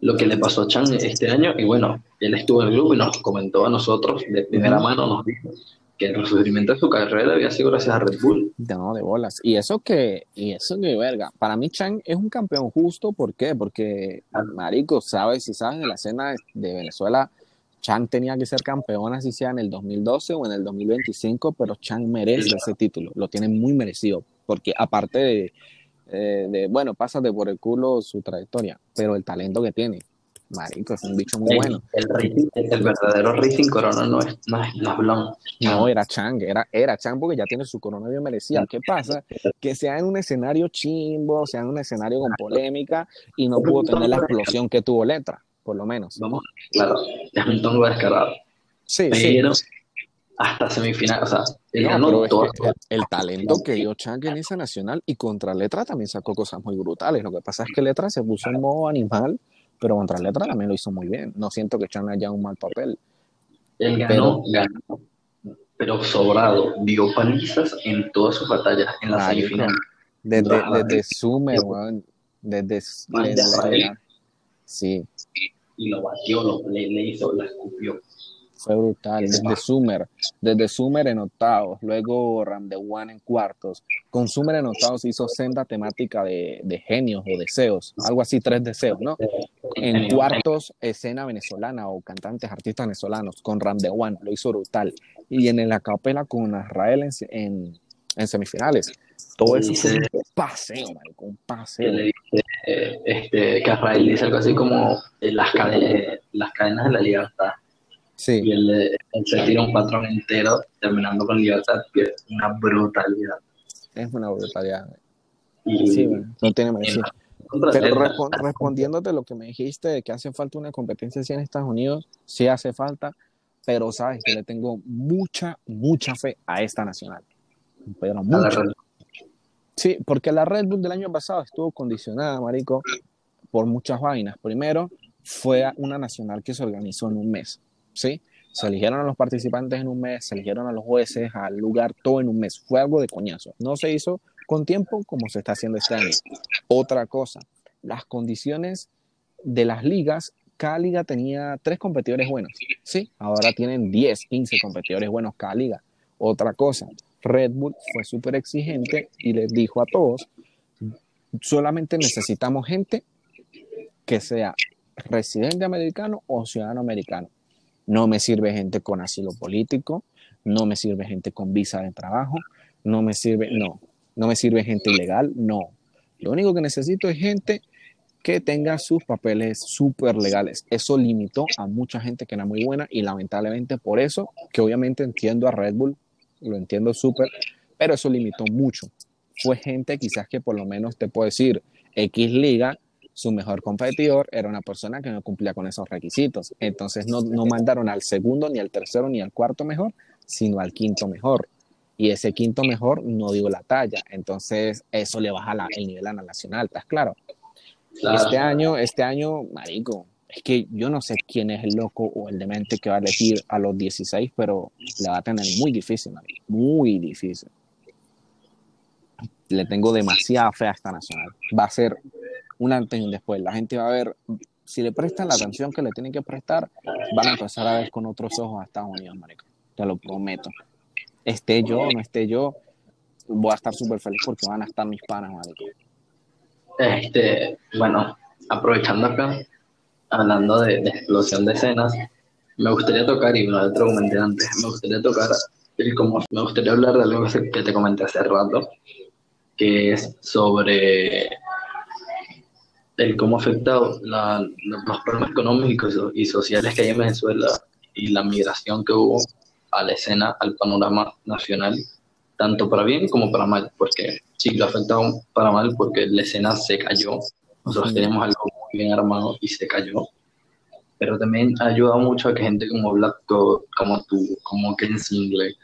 Lo que le pasó a Chan este año, y bueno, él estuvo en el grupo y nos comentó a nosotros de primera mano, nos dijo que el resurgimiento de su carrera había sido gracias a Red Bull. No, de bolas. Y eso que, y eso que, verga, para mí Chang es un campeón justo, ¿por qué? Porque, marico, sabes, si sabes de la escena de Venezuela, Chang tenía que ser campeón, así sea en el 2012 o en el 2025, pero Chang merece ese título, lo tiene muy merecido, porque aparte de, eh, de, bueno, pásate por el culo su trayectoria, pero el talento que tiene, marico, es un bicho muy bueno. El, verdadero Racing Corona no es, no es. No, era Chang, era, era Chang porque ya tiene su corona bien merecida. ¿Qué pasa? Que sea en un escenario chimbo, sea en un escenario con polémica y no pudo tener la explosión que tuvo Letra, por lo menos. Vamos, claro, es un tongo descarado. Sí, sí. Pero hasta semifinal, o sea, él No, ganó es todo. que el, el talento que dio Chang en esa nacional y contra Letra también sacó cosas muy brutales. Lo que pasa es que Letra se puso en modo animal, pero contra Letra también lo hizo muy bien. No siento que Chang haya un mal papel. Él ganó, ganó, pero sobrado. Dio palizas en todas sus batallas, en la semifinal. Desde, desde weón, desde, desde- Rafael. sí, Y lo batió, lo, le, le hizo, la escupió. Fue brutal, desde Summer, desde Summer en octavos, luego Ram de One en cuartos. Con Summer en octavos hizo senda temática de, de genios o deseos, algo así, tres deseos, ¿no? En cuartos, escena venezolana o cantantes, artistas venezolanos, con Ram de One, lo hizo brutal. Y en la capela con Israel en, en, en semifinales. Todo eso fue un paseo, marico, un paseo. le dice, eh, este, que Israel dice algo así como las, cadenas, las cadenas de la libertad. Sí. Y él, él se tira un patrón entero, terminando con libertad, que es una brutalidad. Es una brutalidad. Y, Sí, bueno, no tiene merecido. Pero él, respon- respondiéndote lo que me dijiste de que hace falta una competencia así en Estados Unidos, sí hace falta, pero sabes que le tengo mucha, mucha fe a esta nacional. Pero a la mucha. Sí, porque la Red Bull del año pasado estuvo condicionada, marico, por muchas vainas. Primero, fue una nacional que se organizó en un mes, ¿sí? Se eligieron a los participantes en un mes, se eligieron a los jueces, al lugar, todo en un mes. Fue algo de coñazo. No se hizo con tiempo como se está haciendo este año. Otra cosa, las condiciones de las ligas, cada liga tenía tres competidores buenos, ¿sí? Ahora tienen 10, 15 competidores buenos cada liga. Otra cosa, Red Bull fue súper exigente y les dijo a todos, solamente necesitamos gente que sea residente americano o ciudadano americano. No me sirve gente con asilo político, no me sirve gente con visa de trabajo, no me sirve, no, no me sirve gente ilegal, no. Lo único que necesito es gente que tenga sus papeles súper legales. Eso limitó a mucha gente que era muy buena y lamentablemente por eso, que obviamente entiendo a Red Bull, lo entiendo súper, pero eso limitó mucho. Fue gente quizás que por lo menos te puedo decir, X Liga, su mejor competidor era una persona que no cumplía con esos requisitos. Entonces no, no mandaron al segundo, ni al tercero, ni al cuarto mejor, sino al quinto mejor. Y ese quinto mejor no dio la talla. Entonces eso le baja la- el nivel a la nacional, ¿estás claro? Claro. Este año, este año, marico, es que yo no sé quién es el loco o el demente que va a elegir a los 16, pero la va a tener muy difícil, marico, muy difícil. Le tengo demasiada fe a esta nacional. Va a ser un antes y un después. La gente va a ver, si le prestan la atención que le tienen que prestar, van a empezar a ver con otros ojos a Estados Unidos, marico. Te lo prometo. Esté yo o no esté yo, voy a estar súper feliz porque van a estar mis panas, marico. Este, bueno, aprovechando acá, hablando de, de explosión de escenas, me gustaría tocar, y lo comenté antes, me gustaría tocar, el como, me gustaría hablar de algo que te comenté hace rato, que es sobre el cómo ha afectado la- los problemas económicos y sociales que hay en Venezuela y la migración que hubo a la escena, al panorama nacional, tanto para bien como para mal, porque sí lo ha afectado para mal porque la escena se cayó. Nosotros Ujú. teníamos algo bien armado y se cayó. Pero también ha ayudado mucho a que gente como Black como tú, como Ken Single,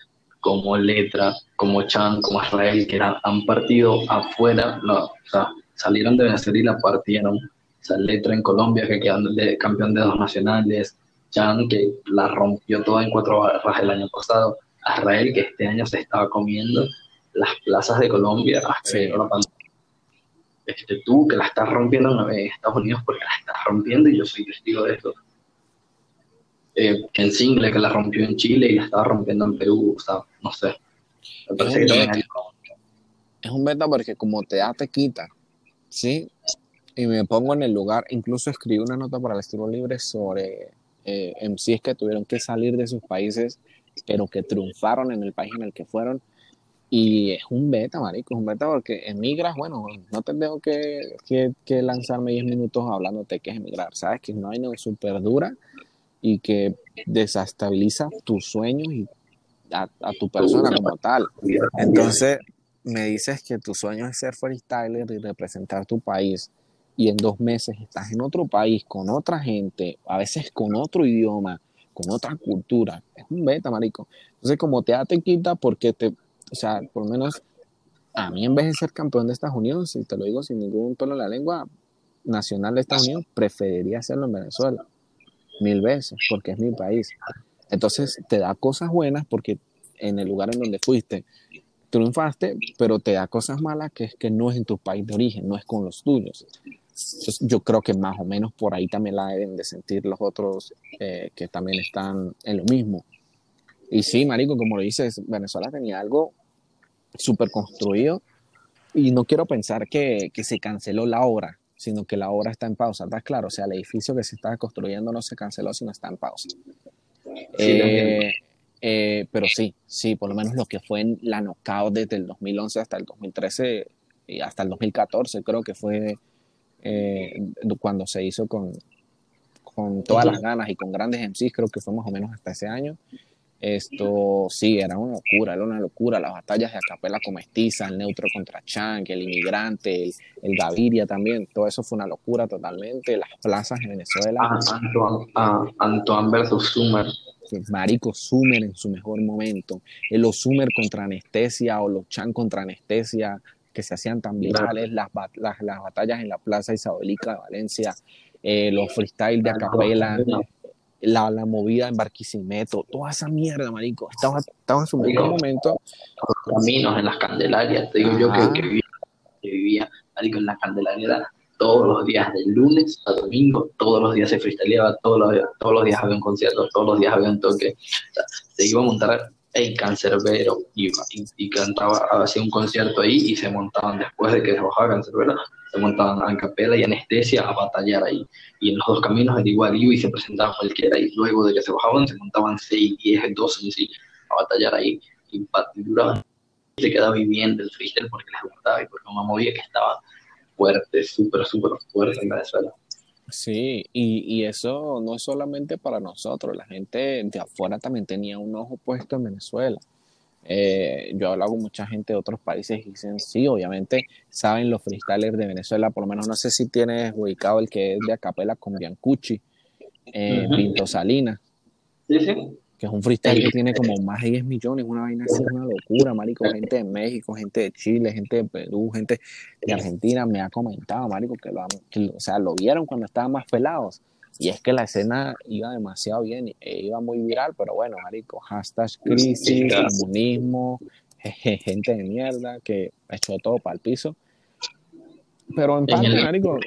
como Letra, como Chan, como Israel, que eran- han partido afuera, no, o sea, salieron de Venezuela y la partieron. O sea, Letra en Colombia, que quedó de, campeón de dos nacionales. Chan, que la rompió toda en cuatro barras el año pasado. Israel, que este año se estaba comiendo las plazas de Colombia hasta Sí. la pandemia. Este, tú que la estás rompiendo en Estados Unidos porque la estás rompiendo y yo soy testigo de esto. Eh, Ken Single que la rompió en Chile y la estaba rompiendo en Perú, o sea, no sé. Me parece que también hay es un beta porque como te da, te quita, ¿sí? Y me pongo en el lugar, incluso escribí una nota para el estilo libre sobre eh, MCs que tuvieron que salir de sus países, pero que triunfaron en el país en el que fueron. Y es un beta, marico, es un beta porque emigras, bueno, no te tengo que, que, lanzarme 10 minutos hablándote que es emigrar, sabes que es una vaina súper dura y que desestabiliza tus sueños y a, a tu persona como tal. Entonces, me dices que tu sueño es ser freestyler y representar tu país, y en dos meses estás en otro país, con otra gente, a veces con otro idioma, con otra cultura. Es un beta, marico. Entonces, como te da, te quita, porque te, o sea, por lo menos a mí, en vez de ser campeón de Estados Unidos, si te lo digo sin ningún pelo en la lengua, nacional de Estados Unidos, preferiría hacerlo en Venezuela, mil veces, porque es mi país. Entonces, te da cosas buenas porque en el lugar en donde fuiste, triunfaste, pero te da cosas malas que es que no es en tu país de origen, no es con los tuyos. Yo creo que más o menos por ahí también la deben de sentir los otros eh, que también están en lo mismo. Y sí, Marico, como lo dices, Venezuela tenía algo súper construido y no quiero pensar que, que se canceló la obra, sino que la obra está en pausa, ¿estás claro? O sea, el edificio que se estaba construyendo no se canceló, sino está en pausa. Eh, eh, pero sí, sí, por lo menos lo que fue en la knockout desde el 2011 hasta el 2013 y hasta el 2014 creo que fue eh, cuando se hizo con, con todas las ganas y con grandes MCs, creo que fue más o menos hasta ese año. Esto sí, era una locura, era una locura. Las batallas de Acapela con Mestiza, el Neutro contra Chang, el Inmigrante, el, Gaviria también, todo eso fue una locura totalmente. Las plazas en Venezuela. Ah, Antoine, ah, Antoine versus Sumer. Marico Sumer en su mejor momento. Los Sumer contra Anestesia o los Chang contra Anestesia, que se hacían tan virales, las, las, las, batallas en la Plaza Isabelica de Valencia, eh, los freestyle de Acapela la, la movida en Barquisimeto, toda esa mierda, marico, estaba, estaba en su mejor momento. Los caminos en las Candelarias, te digo yo que, vivía, que vivía, marico, en las Candelarias todos los días, del lunes a domingo, todos los días se freestyleaba, todos los, todos los días había un concierto, todos los días había un toque. se iba a montar el cancerbero iba y, y, cantaba, hacía un concierto ahí y se montaban después de que se bajaba cancerbero, se montaban a capela y anestesia a batallar ahí. Y en los dos caminos, el igual y se presentaba cualquiera. Y luego de que se bajaban, se montaban 6, 10, 12 en sí a batallar ahí. Y, duraban. Se quedaba viviendo el freestyle porque les gustaba y porque una movida que estaba fuerte, súper, súper fuerte en Venezuela. Sí, y, y, eso no es solamente para nosotros, la gente de afuera también tenía un ojo puesto en Venezuela. Eh, yo he hablado con mucha gente de otros países y dicen, sí, obviamente saben los freestylers de Venezuela, por lo menos no sé si tienes ubicado el que es de Acapela con Biancucci, eh, Pinto Salinas. Sí, sí. Que es un freestyle que tiene como más de 10 millones, una vaina así, una locura, marico. Gente de México, gente de Chile, gente de Perú, gente de Argentina me ha comentado, marico, que lo, que, o sea, lo vieron cuando estaban más pelados y es que la escena iba demasiado bien, e iba muy viral, pero bueno, marico, hashtag crisis, comunismo, gente de mierda que echó todo para el piso. Pero en parte, marico...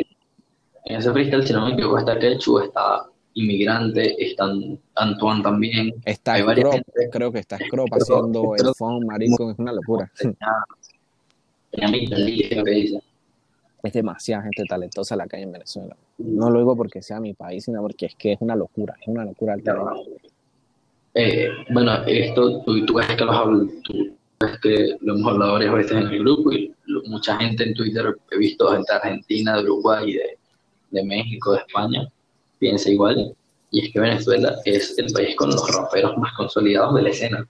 En ese freestyle, si no me equivoco, está Quechu, está Inmigrante, está Antoine también. Está Scrop, creo que está Scrop haciendo el phone, marico, es una locura. [laughs] Es demasiada gente talentosa la que hay en Venezuela. No lo digo porque sea mi país, sino porque es que es una locura, es una locura el talento. Eh, bueno, esto tú, tú ves que tú ves que lo hemos hablado varias veces en el grupo y mucha gente en Twitter, he visto gente de Argentina, de Uruguay, de, de México, de España, piensa igual. Y es que Venezuela es el país con los raperos más consolidados de la escena.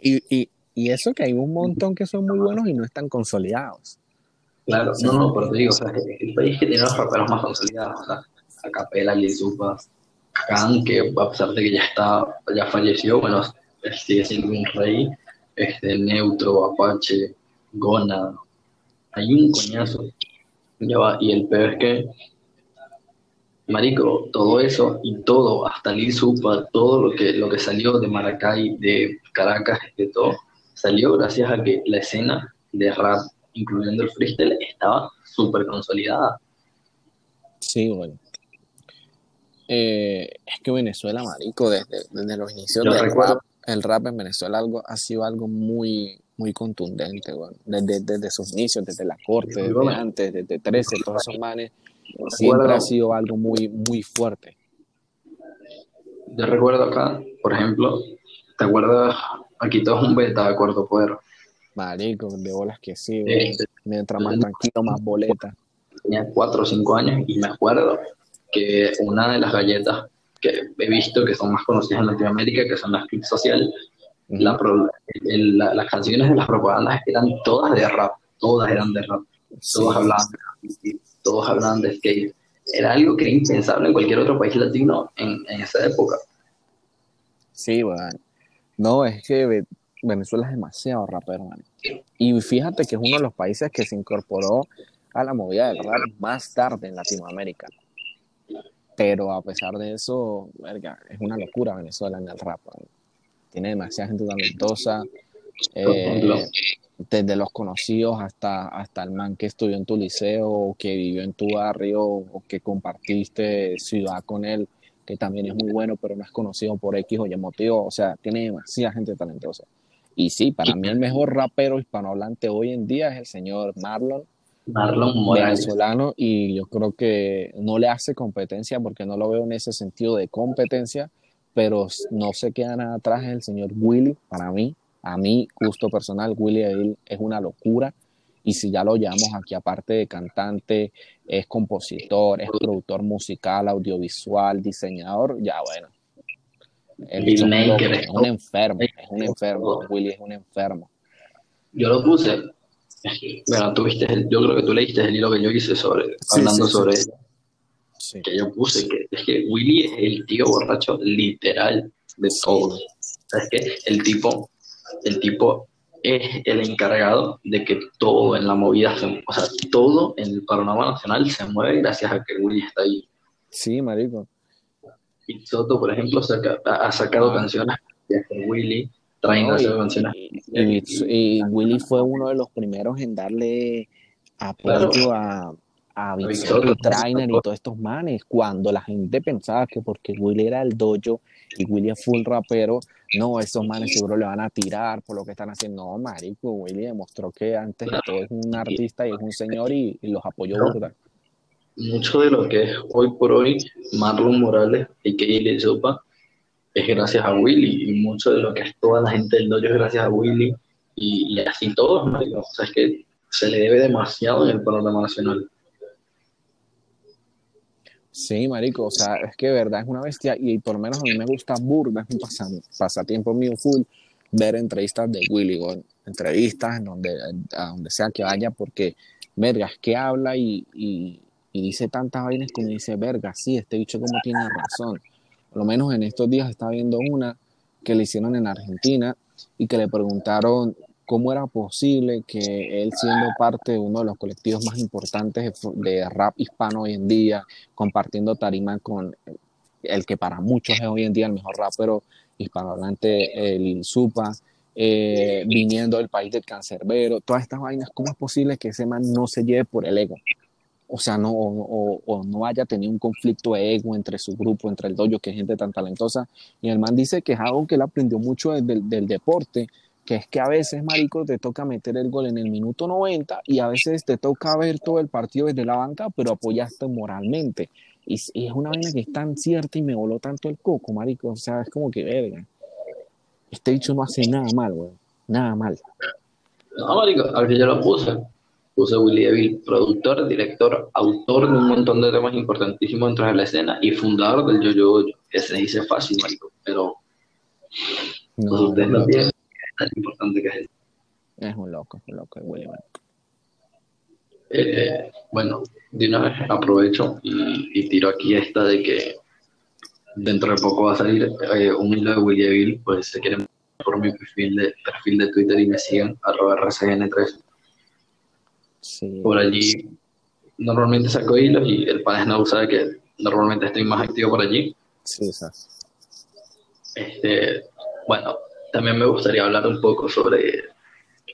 Y, y, y eso que hay un montón que son muy buenos y no están consolidados. Claro, no, no, pero te digo, o sea, el país que tiene los raperos más consolidados, o sea, Acapela, Lil Supas, Khan, que a pesar de que ya está, ya falleció, bueno, sigue siendo un rey, este, Neutro, Apache, Gona, hay un coñazo, ya va, y el peor es que, marico, todo eso y todo, hasta Lil Supa, todo lo que, lo que salió de Maracay, de Caracas, de todo, salió gracias a que la escena de rap incluyendo el freestyle, estaba súper consolidada. Sí, bueno. Eh, es que Venezuela, marico, desde, desde los inicios del rap, el rap en Venezuela algo, ha sido algo muy, muy contundente, bueno. desde, desde sus inicios, desde la corte, desde antes, desde 13, todos esos manes, siempre ha sido algo muy, muy fuerte. Yo recuerdo acá, por ejemplo, ¿te acuerdas? Aquí todo es un beta de acuerdo poder. Marico, de bolas que sí, mientras más tranquilo, más boleta. Tenía cuatro o cinco años y me acuerdo que una de las galletas que he visto que son más conocidas en Latinoamérica, que son las clips sociales, la las canciones de las propagandas eran todas de rap, todas eran de rap, todos hablaban de todos hablaban de skate. Era algo que era impensable en cualquier otro país latino en, en esa época. Sí, bueno. No, es que Venezuela es demasiado rapero, man. Y fíjate que es uno de los países que se incorporó a la movida del rap más tarde en Latinoamérica. Pero a pesar de eso, verga, es una locura Venezuela en el rap. Tiene demasiada gente talentosa. Eh, desde los conocidos hasta, hasta el man que estudió en tu liceo, o que vivió en tu barrio, o que compartiste ciudad con él, que también es muy bueno, pero no es conocido por X o Y motivo. O sea, tiene demasiada gente talentosa. Y sí, para mí el mejor rapero hispanohablante hoy en día es el señor Marlon. Marlon Venezolano, y yo creo que no le hace competencia porque no lo veo en ese sentido de competencia, pero no se queda nada atrás el señor Willy, para mí, a mí, gusto personal, Willy Edil es una locura. Y si ya lo llamamos aquí, aparte de cantante, es compositor, es productor musical, audiovisual, diseñador, ya bueno. Es un, es un enfermo, es un enfermo, Willy es un enfermo. Yo lo puse, bueno, tú viste yo creo que tú leíste el hilo que yo hice sobre, hablando sobre eso. Que yo puse que es que Willy es el tío borracho literal de todos. Es que el tipo, el tipo es el encargado de que todo en la movida, se, o sea, todo en el panorama nacional se mueve gracias a que Willy está ahí. Sí, marico. Y Soto, por ejemplo, ha sacado ah. canciones de Willy, trayendo canciones. Y, Willy fue uno de los primeros en darle apoyo a, a Trainer y todos estos manes, cuando la gente pensaba que porque Willy era el dojo y Willy es full rapero, no, esos manes seguro le van a tirar por lo que están haciendo. No, marico, Willy demostró que antes de todo es un artista y es un señor y, los apoyó Mucho de lo que es hoy por hoy Marlon Morales y le Sopa es gracias a Willy y mucho de lo que es toda la gente del dojo es gracias a Willy y, así todos, marico. O sea, es que se le debe demasiado en el panorama nacional. Sí, marico, o sea, es que verdad es una bestia y por lo menos a mí me gusta burda, es un pasatiempo mío full ver entrevistas de Willy, o entrevistas en donde, a donde sea que vaya, porque, verga, que habla y, y, dice tantas vainas como dice, verga, sí, este bicho como tiene razón. Por lo menos en estos días está viendo una que le hicieron en Argentina y que le preguntaron cómo era posible que él siendo parte de uno de los colectivos más importantes de, rap hispano hoy en día, compartiendo tarima con el que para muchos es hoy en día el mejor rapero hispanohablante, el Supa, eh, viniendo del país del cancerbero, todas estas vainas, ¿cómo es posible que ese man no se lleve por el ego? O sea, no, o, no haya tenido un conflicto de ego entre su grupo, entre el dojo, que es gente tan talentosa. Y el man dice que es algo que él aprendió mucho del, del deporte, que es que a veces, marico, te toca meter el gol en el minuto 90 y a veces te toca ver todo el partido desde la banca, pero apoyaste moralmente. Y, es una vaina que es tan cierta y me voló tanto el coco, marico. O sea, es como que, verga, este dicho no hace nada mal, güey. Nada mal. No, marico, al fin ya lo puse. Puse Willy Deville, productor, director, autor de un montón de temas importantísimos dentro de la escena y fundador del Yo-Yo que se dice fácil, marico, pero... No, ustedes no, importante que es Es un loco, es un loco, eh, bueno, de una vez aprovecho y, tiro aquí esta de que dentro de poco va a salir eh, un hilo de Willy Bill, pues se quieren por mi perfil de, perfil de Twitter y me sigan, arroba RCN3. Por allí normalmente saco hilos y el padre no sabe que normalmente estoy más activo por allí. Sí, exacto. Este, bueno, también me gustaría hablar un poco sobre,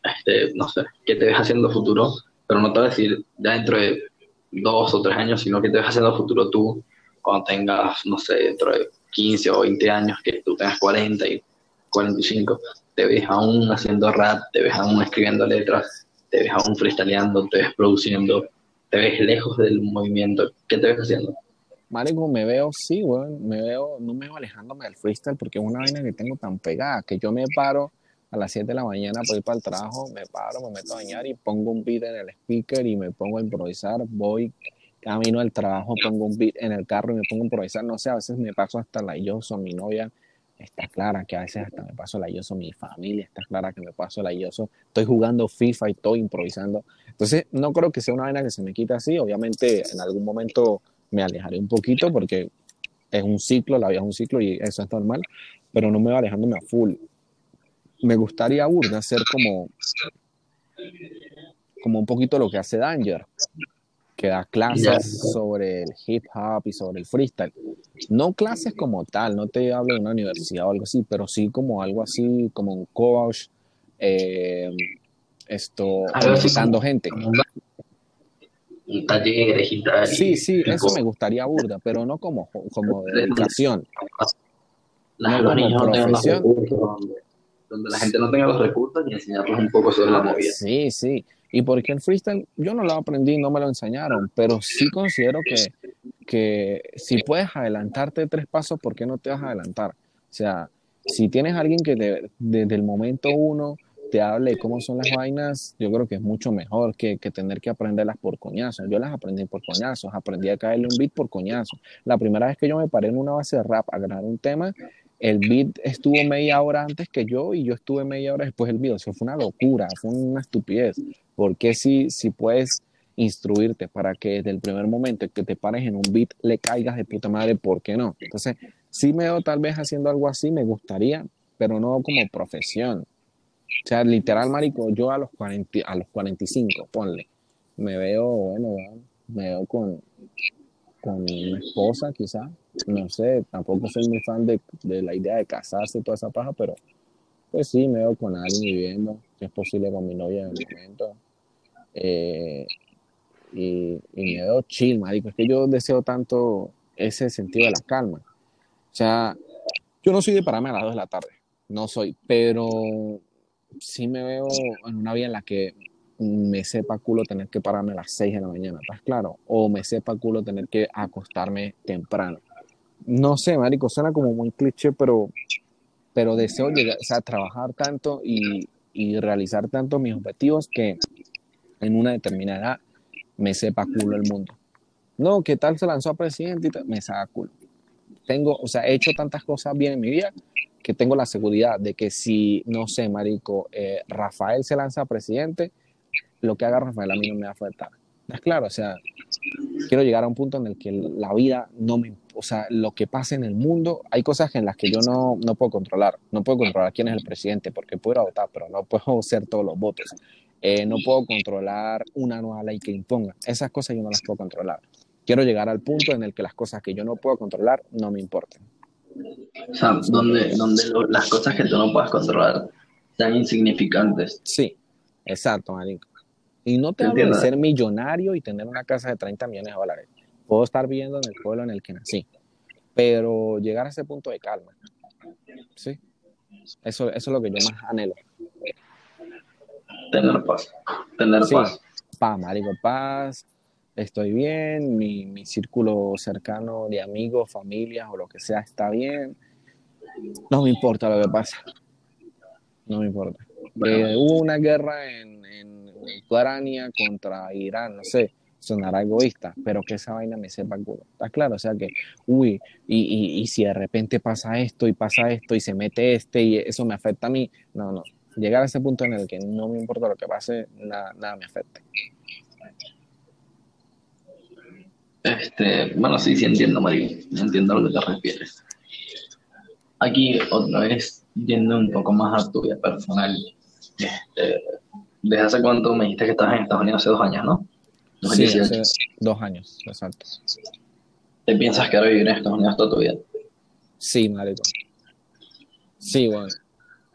este, no sé, qué te ves haciendo futuro, pero no te voy a decir ya dentro de dos o tres años, sino que te ves haciendo futuro tú cuando tengas, no sé, dentro de 15 o 20 años, que tú tengas 40 y 45, te ves aún haciendo rap, te ves aún escribiendo letras, te ves aún freestyleando, te ves produciendo, te ves lejos del movimiento. ¿Qué te ves haciendo? Marico, me veo, sí, weón, me veo, no me veo alejándome del freestyle porque es una vaina que tengo tan pegada que yo me paro a las 7 de la mañana para ir para el trabajo, me paro, me meto a bañar y pongo un beat en el speaker y me pongo a improvisar, voy camino al trabajo, pongo un beat en el carro y me pongo a improvisar, no sé, a veces me paso hasta la yoso, mi novia está clara que a veces hasta me paso la yoso, mi familia está clara que me paso la yoso, estoy jugando FIFA y estoy improvisando, entonces no creo que sea una vaina que se me quite así, obviamente en algún momento me alejaré un poquito porque es un ciclo, la vida es un ciclo y eso es normal, pero no me va alejándome a full. Me gustaría burda hacer como, como un poquito lo que hace Danger, que da clases sobre el hip hop y sobre el freestyle. No clases como tal, no te hablo de una universidad o algo así, pero sí como algo así, como un coach, eh, esto, visitando gente talleres y tal. Sí, sí, eso me gustaría burda, pero no como, como [laughs] de educación. no como profesión. donde, la gente no tenga los recursos y enseñarles un poco sobre la movida. Sí, sí. Y porque el freestyle yo no lo aprendí, no me lo enseñaron, pero sí considero que, que si puedes adelantarte tres pasos, ¿por qué no te vas a adelantar? O sea, si tienes a alguien que desde el momento uno te hable de cómo son las vainas, yo creo que es mucho mejor que, que tener que aprenderlas por coñazos. Yo las aprendí por coñazos, aprendí a caerle un beat por coñazos. La primera vez que yo me paré en una base de rap a ganar un tema, el beat estuvo media hora antes que yo y yo estuve media hora después del beat. Eso fue una locura, fue una estupidez. Porque si, si puedes instruirte para que desde el primer momento que te pares en un beat le caigas de puta madre, ¿por qué no? Entonces, si me veo tal vez haciendo algo así, me gustaría, pero no como profesión. O sea, literal, marico, yo a los, 40, a los 45, ponle, me veo, bueno, me veo con, con mi esposa quizá, no sé, tampoco soy muy fan de, de, la idea de casarse toda esa paja, pero pues sí, me veo con alguien viviendo, es posible con mi novia en el momento. Eh, y, y, me veo chill, marico, es que yo deseo tanto ese sentido de la calma. O sea, yo no soy de pararme a las 2 de la tarde, no soy, pero sí me veo en una vida en la que me sepa culo tener que pararme a las 6 de la mañana, ¿estás claro? O me sepa culo tener que acostarme temprano. No sé, marico, suena como muy cliché, pero, pero deseo llegar, o sea, trabajar tanto y, y realizar tanto mis objetivos que en una determinada edad me sepa culo el mundo. No, ¿qué tal se lanzó a presidente? Y me saca culo. Tengo, o sea, he hecho tantas cosas bien en mi vida que tengo la seguridad de que si, no sé, marico, eh, Rafael se lanza a presidente, lo que haga Rafael a mí no me va a afectar. ¿Es claro? O sea, quiero llegar a un punto en el que la vida no me, o sea, lo que pasa en el mundo, hay cosas en las que yo no, no puedo controlar. No puedo controlar quién es el presidente porque puedo votar, pero no puedo [laughs] ser todos los votos. Eh, no puedo controlar una nueva ley que imponga. Esas cosas yo no las puedo controlar. Quiero llegar al punto en el que las cosas que yo no puedo controlar no me importen. O sea, donde, donde las cosas que tú no puedas controlar sean insignificantes. Sí, exacto, marico. Y no te hablo de ser millonario y tener una casa de 30 millones de dólares. Puedo estar viviendo en el pueblo en el que nací, pero llegar a ese punto de calma. Sí, eso, eso es lo que yo más anhelo. Tener paz. Tener paz. Paz, marico, paz estoy bien, mi, mi, círculo cercano de amigos, familias o lo que sea está bien. No me importa lo que pasa. No me importa. Eh, hubo una guerra en, en, Ucrania contra Irán, no sé, sonará egoísta, pero que esa vaina me sepa culo. ¿Está claro? O sea que, uy, y, y, y si de repente pasa esto y pasa esto y se mete este y eso me afecta a mí, no, no. Llegar a ese punto en el que no me importa lo que pase, nada, nada me afecta. Este, bueno, sí, sí entiendo, María, entiendo a lo que te refieres. Aquí, otra vez, yendo un poco más a tu vida personal, este, ¿desde hace cuánto me dijiste que estabas en Estados Unidos? Hace dos años, ¿no? Sí, hace dos años, exacto. ¿Te piensas que ahora vivir en Estados Unidos toda tu vida? Sí, marico. Sí, bueno.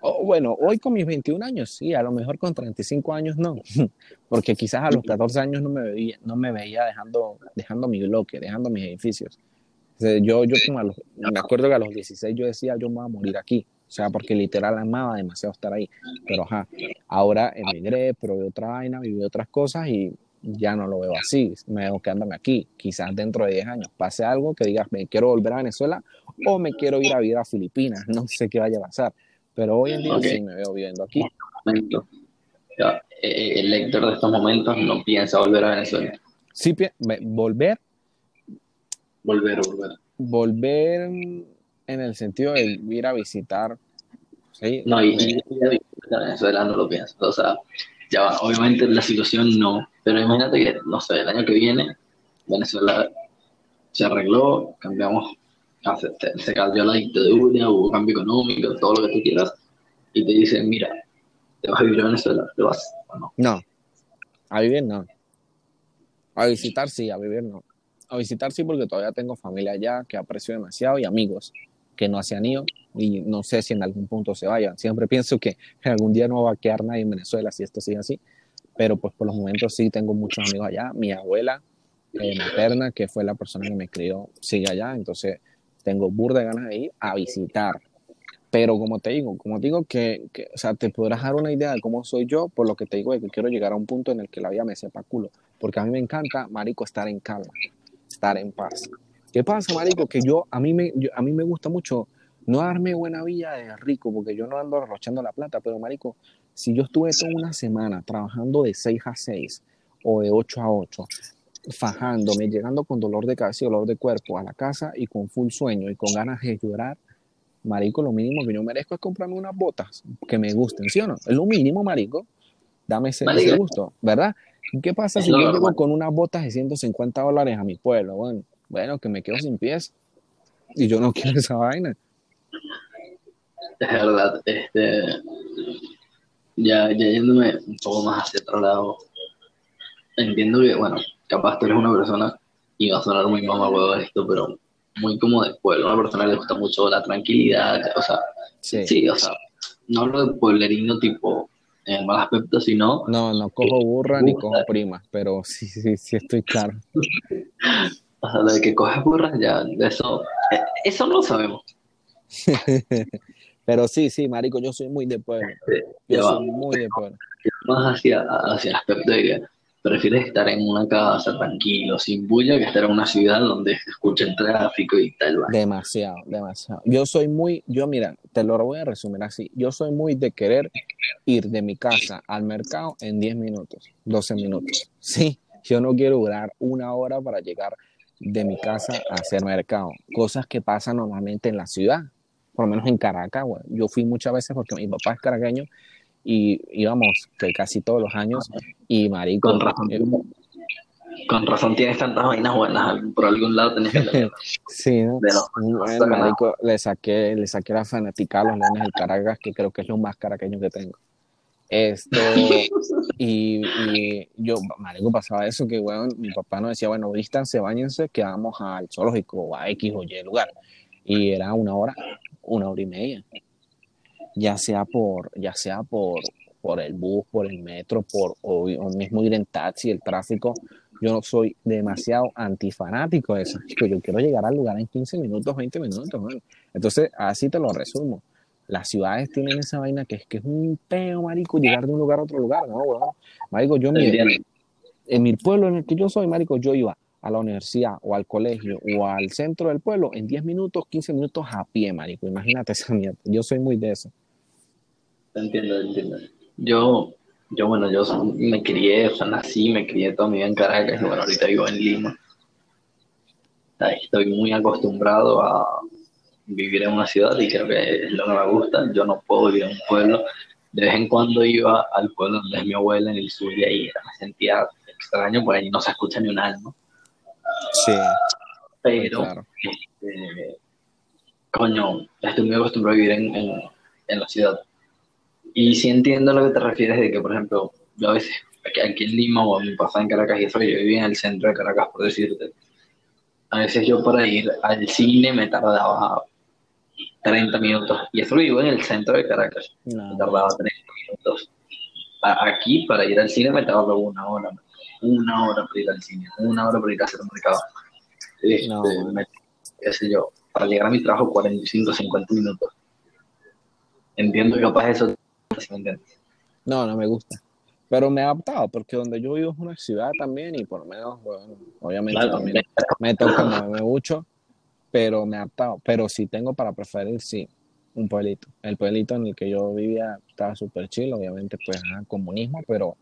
Oh, bueno, hoy con mis 21 años, sí, a lo mejor con 35 años no, [laughs] porque quizás a los 14 años no me veía, no me veía dejando, dejando mi bloque, dejando mis edificios. yo, yo como a los, me acuerdo que a los 16 yo decía, yo me voy a morir aquí, o sea, porque literal amaba demasiado estar ahí, pero ajá, ahora emigré, probé otra vaina, viví otras cosas y ya no lo veo así, me veo quedándome aquí, quizás dentro de 10 años pase algo que digas, me quiero volver a Venezuela o me quiero ir a vivir a Filipinas, [laughs] no sé qué vaya a pasar pero hoy en día sí me veo viviendo aquí. Ya, eh, el lector de estos momentos no piensa volver a Venezuela. Sí, volver. Volver, volver. Volver en el sentido de ir a visitar. ¿sí? No, y, ir a Venezuela no lo pienso. O sea, ya va, obviamente la situación no, pero imagínate que, no sé, el año que viene Venezuela se arregló, cambiamos se, se cambió la dictadura, hubo cambio económico, todo lo que tú quieras, y te dicen, mira, te vas a vivir a Venezuela, ¿te vas o no? No, a vivir no. A visitar sí, a vivir no. A visitar sí porque todavía tengo familia allá que aprecio demasiado y amigos que no se han ido y no sé si en algún punto se vayan. Siempre pienso que [laughs] algún día no va a quedar nadie en Venezuela si esto sigue así, pero pues por los momentos sí tengo muchos amigos allá. Mi abuela eh, materna, que fue la persona que me crió, sigue allá, entonces tengo burda ganas de ir a visitar. Pero como te digo, como te digo que, que, o sea, te podrás dar una idea de cómo soy yo, por lo que te digo de que quiero llegar a un punto en el que la vida me sepa culo. Porque a mí me encanta, marico, estar en calma, estar en paz. ¿Qué pasa, marico? Que yo, a mí me, yo, a mí me gusta mucho no darme buena vida de rico, porque yo no ando arrochando la plata, pero marico, si yo estuve toda una semana trabajando de 6 a 6 o de 8 a 8, fajándome, llegando con dolor de cabeza y dolor de cuerpo a la casa y con full sueño y con ganas de llorar, marico, lo mínimo que yo merezco es comprarme unas botas que me gusten, ¿sí o no? Es lo mínimo, marico. Dame ese, ese gusto, ¿verdad? ¿Qué pasa si yo llego con unas botas de 150 dólares a mi pueblo? Bueno, bueno, que me quedo sin pies y yo no [laughs] quiero esa vaina. Es verdad, este, ya, ya yéndome un poco más hacia otro lado, entiendo que, bueno, capaz tú eres una persona, y va a sonar muy mamahuevo esto, pero muy como de pueblo, una persona le gusta mucho la tranquilidad, o sea, sí, o sea, no hablo de pueblerino tipo en mal aspecto, sino... No, no cojo burra ni cojo prima, pero sí, sí, sí estoy claro. [laughs] o sea, de que coges burras ya, eso, eh, eso no lo sabemos. [laughs] pero sí, sí, marico, yo soy muy de pueblo. Yo soy muy de pueblo. Más hacia, hacia el aspecto de que prefieres estar en una casa tranquilo, sin bulla, que estar en una ciudad donde se escucha el tráfico y tal. Demasiado, demasiado. Yo soy muy, yo mira, te lo voy a resumir así. Yo soy muy de querer ir de mi casa al mercado en 10 minutos, 12 minutos. Sí, yo no quiero durar una hora para llegar de mi casa a hacer mercado. Cosas que pasan normalmente en la ciudad, por lo menos en Caracas. Yo fui muchas veces porque mi papá es caraqueño y íbamos que casi todos los años y marico con razón, eh, con razón tienes tantas vainas buenas por algún lado tenés que [laughs] sí ¿no? bueno, marico le saqué le saqué la fanática a los leones del Caracas que creo que es lo más caraqueño que tengo. Esto [laughs] y, y, yo marico pasaba eso que bueno mi papá nos decía bueno vístanse bañense que vamos al zoológico o a X o Y lugar y era una hora una hora y media ya sea por, ya sea por, por el bus, por el metro, por o, mismo ir en taxi, el tráfico. Yo no soy demasiado antifanático de eso. Yo quiero llegar al lugar en 15 minutos, 20 minutos. Entonces, así te lo resumo. Las ciudades tienen esa vaina que es que es un peo, marico, llegar de un lugar a otro lugar, ¿no, Marico, yo en mi pueblo en el que yo soy, marico, yo iba a la universidad o al colegio o al centro del pueblo en 10 minutos, 15 minutos a pie, marico. Imagínate esa mierda. Yo soy muy de eso. Entiendo, entiendo. Yo, yo bueno, yo me crié, o sea, nací, me crié toda mi vida en Caracas y bueno, ahorita vivo en Lima. Estoy muy acostumbrado a vivir en una ciudad y creo que es lo que me gusta. Yo no puedo vivir en un pueblo. De vez en cuando iba al pueblo donde es mi abuela en el sur y ahí me sentía extraño, porque allí no se escucha ni un alma. Sí. Pero, este, coño, estoy muy acostumbrado a vivir en, en, la ciudad. Y sí entiendo a lo que te refieres de que, por ejemplo, yo a veces aquí, en Lima o mi papá en Caracas y eso, yo vivía en el centro de Caracas, por decirte. A veces yo para ir al cine me tardaba 30 minutos. Y eso lo vivo en el centro de Caracas. Me tardaba 30 minutos. Aquí para ir al cine me tardaba una hora una hora para ir al cine, una hora para ir a hacer un mercado. Este, no. qué sé yo, para llegar a mi trabajo 45, 50 minutos. Entiendo que capaz eso No, no me gusta. Pero me he adaptado, porque donde yo vivo es una ciudad también, y por lo menos, bueno, obviamente también me toca moverme mucho, pero me he adaptado. Pero si tengo para preferir, sí, un pueblito. El pueblito en el que yo vivía estaba súper chill, obviamente, pues, comunismo, pero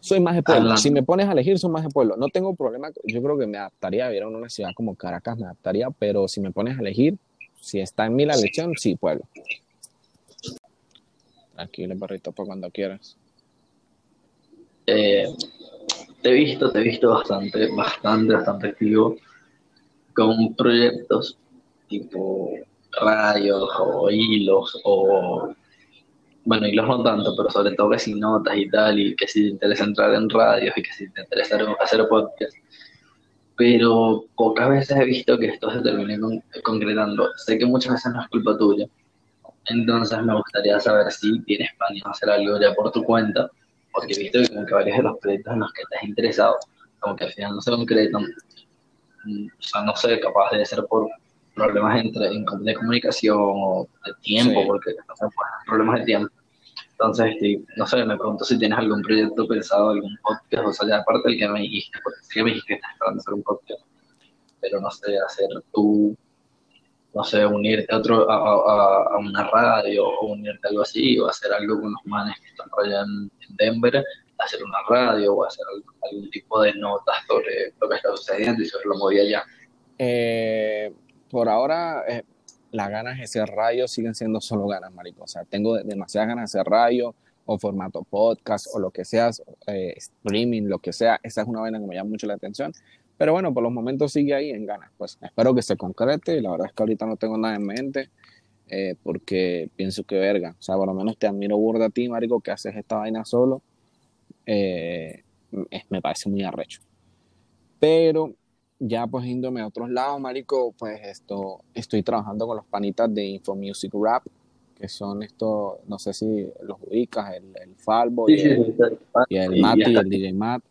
soy más de pueblo. Si me pones a elegir, soy más de pueblo. No tengo problema. Yo creo que me adaptaría a vivir en una ciudad como Caracas, me adaptaría. Pero si me pones a elegir, si está en mí la elección, sí, pueblo. Tranquilo, perrito, por cuando quieras. Eh, te he visto, te he visto bastante, bastante, bastante activo con proyectos tipo radios o hilos o bueno, y los no tanto, pero sobre todo que si notas y tal, y que si te interesa entrar en radios y que si te interesa hacer podcast. Pero pocas veces he visto que esto se termine concretando. Sé que muchas veces no es culpa tuya. Entonces me gustaría saber si tienes planes hacer algo ya por tu cuenta, porque he visto que como que varios de los proyectos en los que has interesado, como que al final no se concretan. Mm, o sea, no sé, capaz de ser por problemas entre, de comunicación o de tiempo, porque no sé, problemas de tiempo. Entonces, este, no sé, me pregunto si tienes algún proyecto pensado, algún podcast, o sea, ya aparte del que me dijiste, porque sí me dijiste que estás esperando hacer un podcast, pero no sé, hacer tú no sé, unirte a, otro, a, una radio o unirte a algo así, o hacer algo con los manes que están allá en, Denver, hacer una radio o hacer algún tipo de notas sobre lo que está sucediendo y sobre lo movía allá. Eh, por ahora, eh, las ganas de hacer radio siguen siendo solo ganas, marico. O sea, tengo demasiadas ganas de hacer radio o formato podcast o lo que sea, eh, streaming, lo que sea. Esa es una vaina que me llama mucho la atención. Pero bueno, por los momentos sigue ahí en ganas. Pues espero que se concrete. La verdad es que ahorita no tengo nada en mente. Eh, porque pienso que verga. O sea, por lo menos te admiro burda a ti, marico, que haces esta vaina solo. Eh, me parece muy arrecho. Pero ya pues índome a otros lados, marico, pues esto, estoy trabajando con los panitas de Info Music Rap, que son estos, no sé si los ubicas, el, el Falbo y, el, y el Mati, el DJ Matt.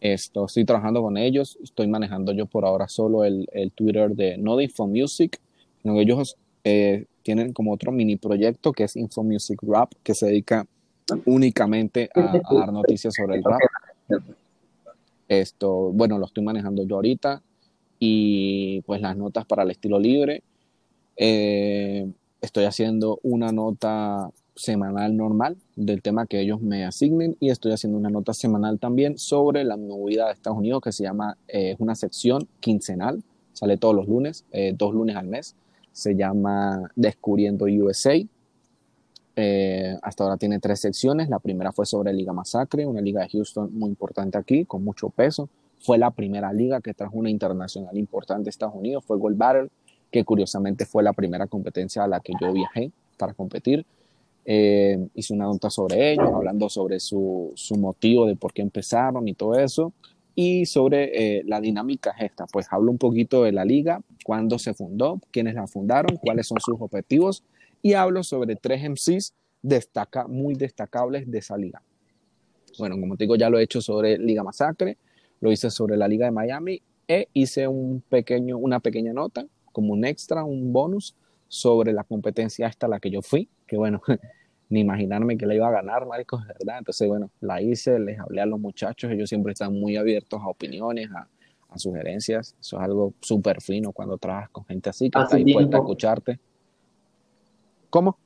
Esto, estoy trabajando con ellos, estoy manejando yo por ahora solo el, el Twitter de, no de Info Music, sino que ellos eh, tienen como otro mini proyecto que es Info Music Rap, que se dedica únicamente a, a dar noticias sobre el rap. Esto, bueno, lo estoy manejando yo ahorita y pues las notas para el estilo libre. Eh, estoy haciendo una nota semanal normal del tema que ellos me asignen y estoy haciendo una nota semanal también sobre la movida de Estados Unidos que se llama, es eh, una sección quincenal, sale todos los lunes, eh, dos lunes al mes, se llama Descubriendo USA. hasta ahora tiene tres secciones, la primera fue sobre Liga Masacre, una liga de Houston muy importante aquí, con mucho peso, fue la primera liga que trajo una internacional importante a Estados Unidos, fue Gold Battle, que curiosamente fue la primera competencia a la que yo viajé para competir. Eh, hice una nota sobre ellos, hablando sobre su, su, motivo de por qué empezaron y todo eso. Y sobre eh, la dinámica esta, pues hablo un poquito de la liga, cuándo se fundó, quiénes la fundaron, cuáles son sus objetivos y hablo sobre tres MCs destaca, muy destacables de esa liga. Bueno, como te digo, ya lo he hecho sobre Liga Masacre, lo hice sobre la Liga de Miami e hice un pequeño, una pequeña nota, como un extra, un bonus, sobre la competencia esta a la que yo fui, que bueno, [laughs] ni imaginarme que la iba a ganar, maricos, verdad. Entonces, bueno, la hice, les hablé a los muchachos, ellos siempre están muy abiertos a opiniones, a, sugerencias. Eso es algo súper fino cuando trabajas con gente así, que está dispuesta a escucharte. ¿Cómo?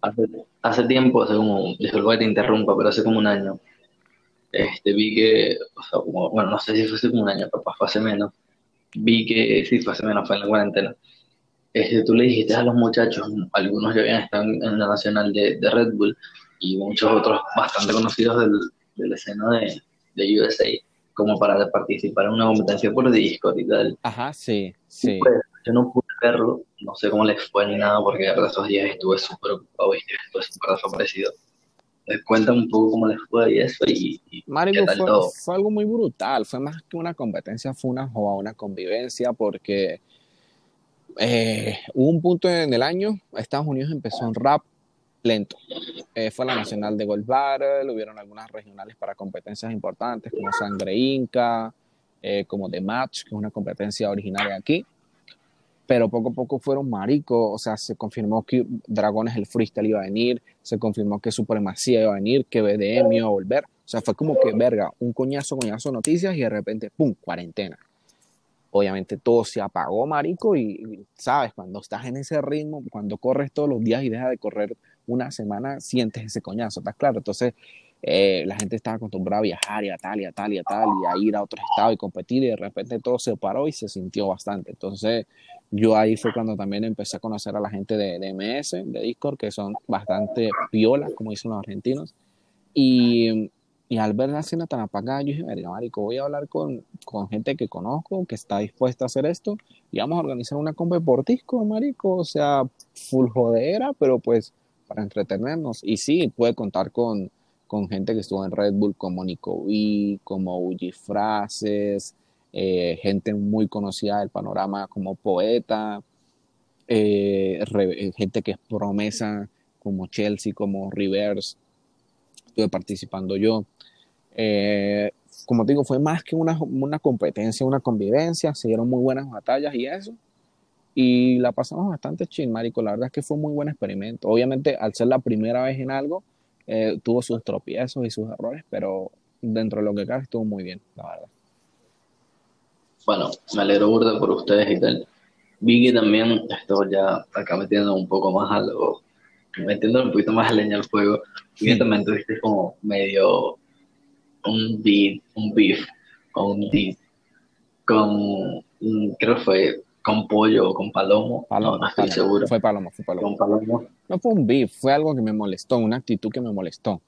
Hace, hace tiempo, hace como, disculpa que te interrumpa, pero hace como un año, este, vi que, o sea, como, bueno, no sé si fue hace como un año, papá, fue hace menos, vi que, sí, fue hace menos, fue en la cuarentena, este, tú le dijiste a los muchachos, algunos ya habían estado en la nacional de, de Red Bull y muchos otros bastante conocidos del, de la escena de, de USA, como para participar en una competencia por Discord y tal. Ajá, sí, sí. Pues, yo no pude verlo, no sé cómo les fue ni nada, porque de esos días estuve súper ocupado y estuve súper desaparecido. Cuéntame un poco cómo les fue y eso. Y, fue, algo muy brutal. Fue más que una competencia, fue una una convivencia, porque eh, hubo un punto en el año, Estados Unidos empezó en rap lento. Eh, fue la nacional de Gold Battle, hubieron algunas regionales para competencias importantes como Sangre Inca, eh, como The Match, que es una competencia originaria aquí pero poco a poco fueron maricos, o sea, se confirmó que Dragones el freestyle iba a venir, se confirmó que Supremacía iba a venir, que BDM iba a volver, o sea, fue como que, verga, un coñazo, coñazo noticias y de repente, ¡pum!, cuarentena. Obviamente todo se apagó, marico, y, sabes, cuando estás en ese ritmo, cuando corres todos los días y dejas de correr una semana, sientes ese coñazo, ¿estás claro? Entonces, eh, la gente estaba acostumbrada a viajar y a tal y a tal y a tal y a ir a otro estado y competir y de repente todo se paró y se sintió bastante. Entonces, yo ahí fue cuando también empecé a conocer a la gente de, de MS, de Discord, que son bastante piolas, como dicen los argentinos. Y, y al ver la escena tan apagada, yo dije, verga, marico, voy a hablar con, con, gente que conozco, que está dispuesta a hacer esto, y vamos a organizar una compa por disco, marico, o sea, full jodera, pero pues para entretenernos. Y sí, puede contar con, con gente que estuvo en Red Bull, como Nico V, como Uji Frases, eh, gente muy conocida del panorama como poeta, eh, eh, gente que es promesa como Chelsea, como Rivers, participando yo. como te digo, fue más que una, una competencia, una convivencia, se dieron muy buenas batallas y eso. Y la pasamos bastante chill, marico. La verdad es que fue un muy buen experimento. Obviamente, al ser la primera vez en algo, tuvo sus tropiezos y sus errores, pero dentro de lo que cabe estuvo muy bien, la verdad bueno, me alegro burda por ustedes y tal. vi también, esto ya acá metiendo un poco más a lo, metiendo un poquito más leña al fuego, y también tuviste como medio un beef, un beef, o un beef, con, creo que fue con pollo o con palomo, Palomo, no, estoy Palomo. seguro, Fue Palomo, fue Palomo. con palomo, No fue un beef, fue algo que me molestó, una actitud que me molestó.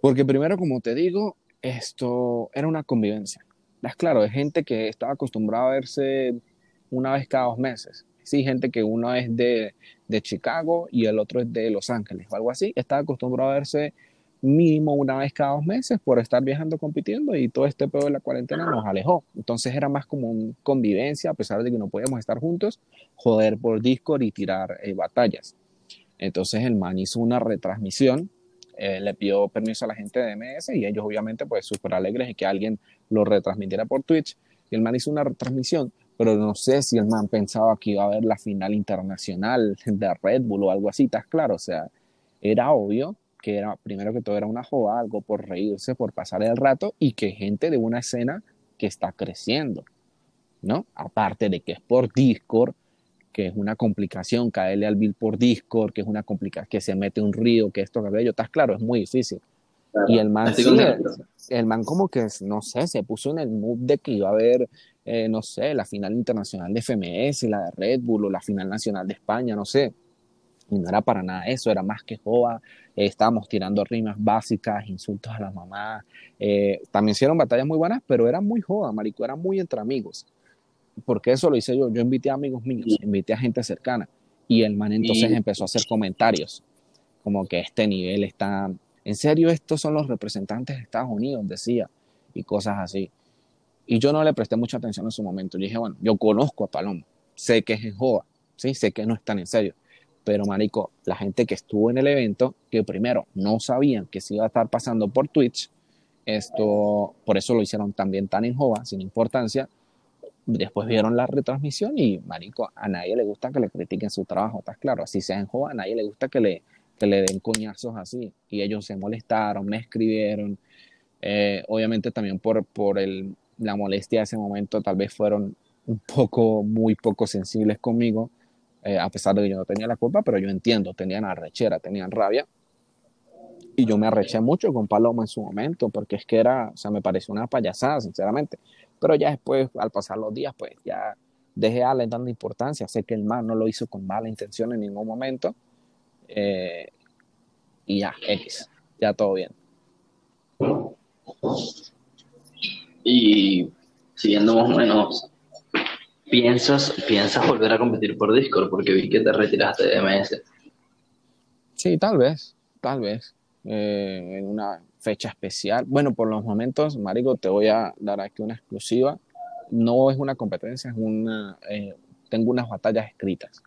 Porque primero, como te digo, esto era una convivencia. Es claro, es gente que estaba acostumbrada a verse una vez cada dos meses. Sí, gente que uno es de, de Chicago y el otro es de Los Ángeles o algo así. Estaba acostumbrado a verse mínimo una vez cada dos meses por estar viajando, compitiendo y todo este pedo de la cuarentena nos alejó. Entonces era más como una convivencia, a pesar de que no podíamos estar juntos, joder por Discord y tirar eh, batallas. Entonces el man hizo una retransmisión, eh, le pidió permiso a la gente de MS y ellos obviamente pues súper alegres de que alguien lo retransmitiera por Twitch. Y el man hizo una retransmisión, pero no sé si el man pensaba que iba a haber la final internacional de Red Bull o algo así, ¿estás claro? O sea, era obvio que era, primero que todo era una joda, algo por reírse, por pasar el rato y que gente de una escena que está creciendo, ¿no? Aparte de que es por Discord, que es una complicación caerle al bill por Discord, que es una complicación, que se mete un río, que esto, que aquello, estás claro, es muy difícil. Claro. Y el man, sí, el, el man como que, no sé, se puso en el mood de que iba a haber, eh, no sé, la final internacional de FMS, la de Red Bull o la final nacional de España, no sé. Y no era para nada eso, era más que joda. Eh, estábamos tirando rimas básicas, insultos a las mamás. Eh, también hicieron batallas muy buenas, pero era muy joda, marico, era muy entre amigos. Porque eso lo hice yo. Yo invité a amigos míos, invité a gente cercana. Y el man entonces Y- empezó a hacer comentarios. Como que este nivel está. En serio, estos son los representantes de Estados Unidos, decía. Y cosas así. Y yo no le presté mucha atención en su momento. Yo dije, bueno, yo conozco a Palomo. Sé que es joda. Sí, sé que no es tan en serio. Pero, marico, la gente que estuvo en el evento, que primero no sabían que se iba a estar pasando por Twitch, esto, por eso lo hicieron también tan en joda, sin importancia. Después vieron la retransmisión y, marico, a nadie le gusta que le critiquen su trabajo, ¿estás claro? Así sea en joda, a nadie le gusta que le, que le den coñazos así. Y ellos se molestaron, me escribieron. Eh, obviamente también por, por el, la molestia de ese momento, tal vez fueron un poco, muy poco sensibles conmigo, eh, a pesar de que yo no tenía la culpa, pero yo entiendo, tenían arrechera, tenían rabia. Y yo me arreché mucho con Paloma en su momento, porque es que era, o sea, me pareció una payasada, sinceramente. Pero ya después, al pasar los días, pues ya dejé a darle tanta importancia. Sé que el man no lo hizo con mala intención en ningún momento. Eh, y ya, X, ya todo bien. Y siguiendo más o menos, ¿piensas, piensas volver a competir por Discord? Porque vi que te retiraste de MS. Sí, tal vez, tal vez. eh, en una fecha especial. Bueno, por los momentos, Marico, te voy a dar aquí una exclusiva. No es una competencia, es una. eh, tengo unas batallas escritas,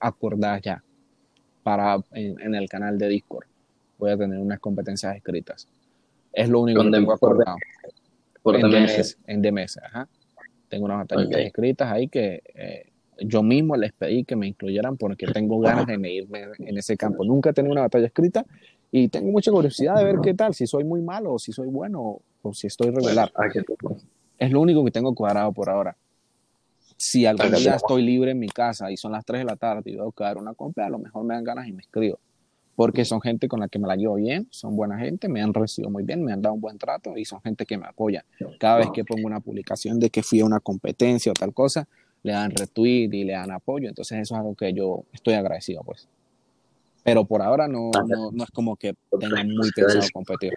acordadas ya, para en, en el canal de Discord. Voy a tener unas competencias escritas. Es lo único que tengo acordado. Por en DMS. DMS, en DMS, ajá. Tengo unas batallas escritas ahí que eh, yo mismo les pedí que me incluyeran porque tengo ganas de medirme en ese campo. Nunca he tenido una batalla escrita y tengo mucha curiosidad de ver qué tal, si soy muy malo o si soy bueno o, si estoy regular. Tú- Es lo único que tengo cuadrado por ahora. Si algún día estoy libre en mi casa y son las 3 de la tarde y veo que dar una compra, a lo mejor me dan ganas y me escribo. Porque son gente con la que me la llevo bien, son buena gente, me han recibido muy bien, me han dado un buen trato y son gente que me apoya. Cada vez que pongo una publicación de que fui a una competencia o tal cosa, le dan retweet y le dan apoyo. Entonces eso es algo que yo estoy agradecido, pues. Pero por ahora no, no, no es como que tenga muy pensado competir.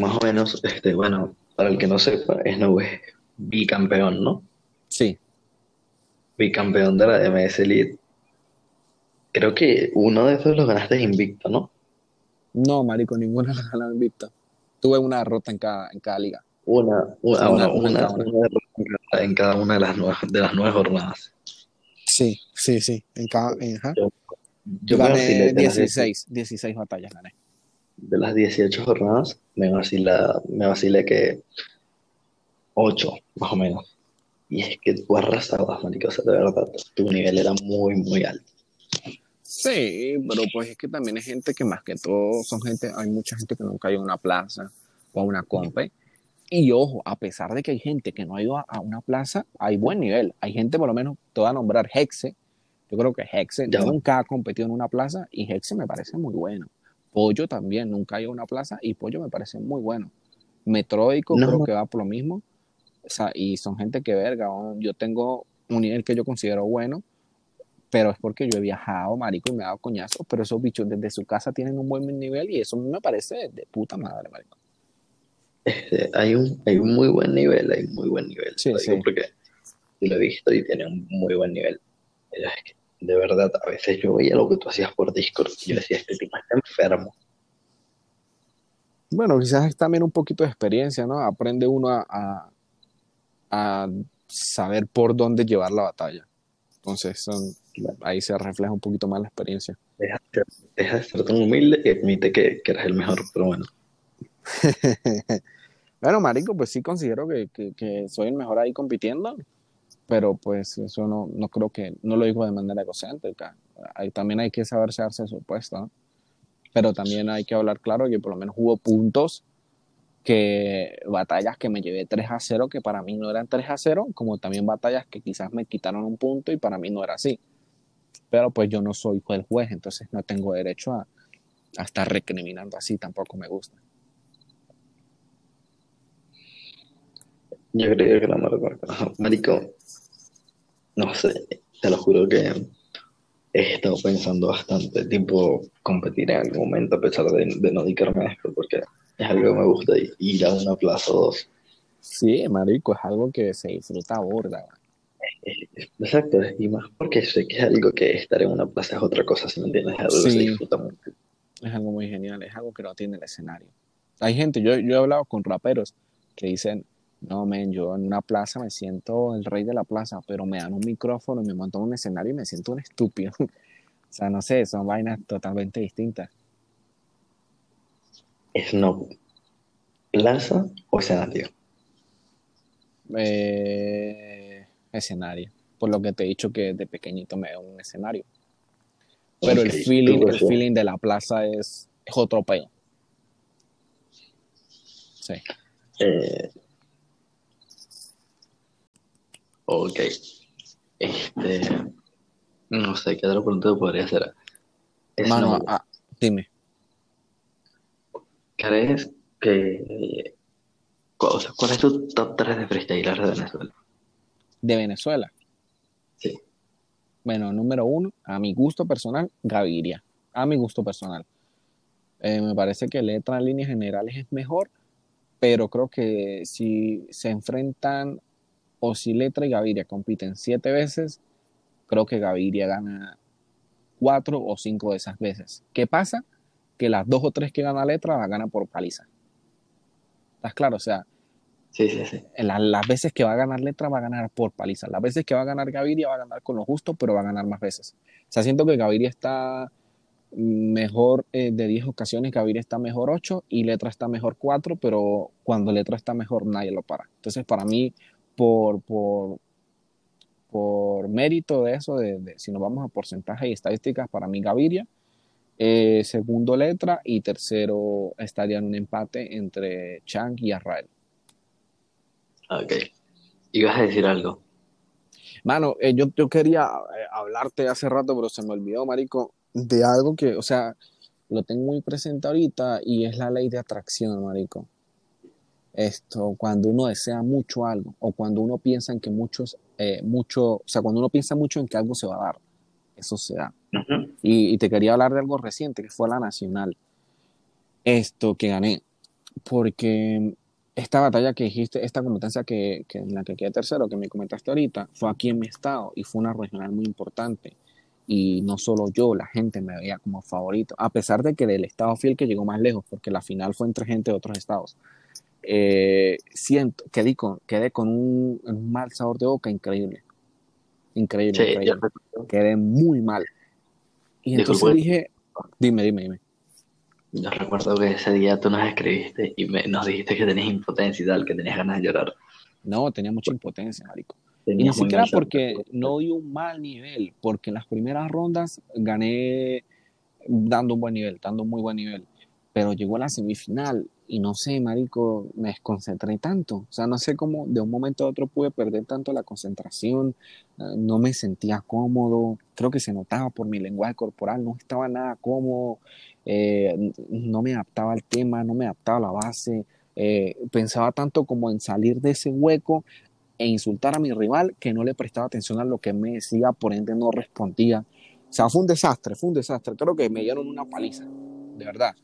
Más o menos, este, bueno, para el que no sepa, Snow es bicampeón, ¿no? Sí, Bicampeón de la DMS Elite. Creo que uno de esos los ganaste invicto, ¿no? no, marico, ninguna la [laughs] ganan invicta. Tuve una derrota en cada, en cada liga. Una, una, una- una, derrota en cada- una de las nueve, de las nueve jornadas. Sí, sí, sí. En cada, en. Yo gané vacilé de las 16, 16 batallas gané. de las 18 jornadas, me vacila, me vacilé que 8, más o menos. Y es que tú arrasabas, marico, o sea, de verdad, tu nivel era muy, muy alto. Sí, pero pues es que también hay gente que más que todo son gente, hay mucha gente que nunca ha ido a una plaza o a una compe Y ojo, a pesar de que hay gente que no ha ido a, a una plaza, hay buen nivel. Hay gente, por lo menos, te voy a nombrar Hexe. Yo creo que Hexe Ya. nunca ha competido en una plaza y Hexe me parece muy bueno. Pollo también, nunca ha ido a una plaza y Pollo me parece muy bueno. Metroico No. creo que va por lo mismo. O sea, y son gente que verga. Yo tengo un nivel que yo considero bueno, pero es porque yo he viajado, marico, y me he dado coñazos, pero esos bichos desde su casa tienen un buen nivel y eso me parece de puta madre, marico. Este, hay, un, hay un muy buen nivel, hay un muy buen nivel. Sí, lo digo sí. porque lo he visto y tiene un muy buen nivel. Pero es que, de verdad, a veces yo veía lo que tú hacías por Discord y yo decía, este tipo está enfermo. Bueno, quizás es también un poquito de experiencia, ¿no? Aprende uno a, a- a saber por dónde llevar la batalla. Entonces, son- ahí se refleja un poquito más la experiencia. Deja, de ser- deja de ser tan humilde y admite que, que eres el mejor, pero bueno. [laughs] Bueno, marico, pues sí considero que, que- que soy el mejor ahí compitiendo, pero pues eso no, no creo que, no lo digo de manera egocéntrica. Ahí también hay que saberse darse su puesto, ¿no? Pero también hay que hablar claro que por lo menos hubo puntos que batallas que me llevé 3 a 0, que para mí no eran 3 a 0, como también batallas que quizás me quitaron un punto y para mí no era así. Pero pues yo no soy el juez, entonces no tengo derecho a, estar recriminando así, tampoco me gusta. Yo creo que la marca. Marico, no sé, te lo juro que he estado pensando bastante, tipo, competir en algún momento a pesar de, no dedicarme esto, porque [laughs] es algo que me gusta ir a una plaza o dos. Sí, marico, es algo que se disfruta burda. Eh, Exacto, y más porque sé que es algo que estar en una plaza es otra cosa, si me entiendes, es algo que se disfruta mucho. Es algo muy genial, es algo que no tiene el escenario. Hay gente, yo, yo he hablado con raperos que dicen, no, men, yo en una plaza me siento el rey de la plaza, pero me dan un micrófono y me montan un escenario y me siento un estúpido. [laughs] o sea, no sé, son vainas totalmente distintas. Snow, plaza o escenario. Eh, escenario, por lo que te he dicho que de pequeñito me da un escenario. Pero el feeling, el feeling de la plaza es, es otro peo. Sí. Eh, ok. Este, no sé, ¿qué otra pregunta podría hacer? Mano, ah, dime. ¿Crees que... cu- o sea, ¿cuál es tu top 3 de freestylers de Venezuela? De Venezuela. Sí. Bueno, número uno, a mi gusto personal, Gaviria. A mi gusto personal. Eh, me parece que letra en líneas generales es mejor, pero creo que si se enfrentan o si Letra y Gaviria compiten siete veces, creo que Gaviria gana cuatro o cinco de esas veces. ¿Qué pasa? Que las dos o tres que gana Letra las gana por paliza. ¿Estás claro? O sea, Sí, sí, sí. en la- las veces que va a ganar Letra va a ganar por paliza. Las veces que va a ganar Gaviria va a ganar con lo justo, pero va a ganar más veces. O sea, siento que Gaviria está mejor eh, de 10 ocasiones, Gaviria está mejor 8 y Letra está mejor 4, pero cuando Letra está mejor nadie lo para. Entonces, para mí, por, por, por mérito de eso, de, de- si nos vamos a porcentaje y estadísticas, para mí Gaviria. Eh, segundo Letra y tercero estaría en un empate entre Chang y Arrael. Ok. Ibas a decir algo. Mano, eh, yo, yo quería eh, hablarte hace rato, pero se me olvidó, marico, de algo que, o sea, lo tengo muy presente ahorita y es la ley de atracción, marico. Esto, cuando uno desea mucho algo o cuando uno piensa en que muchos, eh, mucho, o sea, cuando uno piensa mucho en que algo se va a dar, eso se da. Y, y te quería hablar de algo reciente, que fue la nacional. Esto que gané, porque esta batalla que dijiste, esta competencia que, que en la que quedé tercero, que me comentaste ahorita, fue aquí en mi estado y fue una regional muy importante. Y no solo yo, la gente me veía como favorito, a pesar de que del estado fiel que llegó más lejos, porque la final fue entre gente de otros estados. Eh, siento, quedé con, quedé con un, un mal sabor de boca increíble. Increíble, Sí, increíble quedé muy mal. Y entonces Disculpa. dije, dime, dime, dime. yo recuerdo que ese día tú nos escribiste y me- nos dijiste que tenías impotencia y tal, que tenías ganas de llorar. No, tenía mucha impotencia, marico. Y ni siquiera porque no di un mal nivel, porque en las primeras rondas gané dando un buen nivel, dando un muy buen nivel. Pero llegó a la semifinal y no sé, marico, me desconcentré tanto. O sea, no sé cómo de un momento a otro pude perder tanto la concentración, eh, no me sentía cómodo, creo que se notaba por mi lenguaje corporal, no estaba nada cómodo, eh, no me adaptaba al tema, no me adaptaba a la base, eh, pensaba tanto como en salir de ese hueco e insultar a mi rival que no le prestaba atención a lo que me decía, por ende no respondía. O sea, fue un desastre, fue un desastre. Creo que me dieron una paliza, de verdad.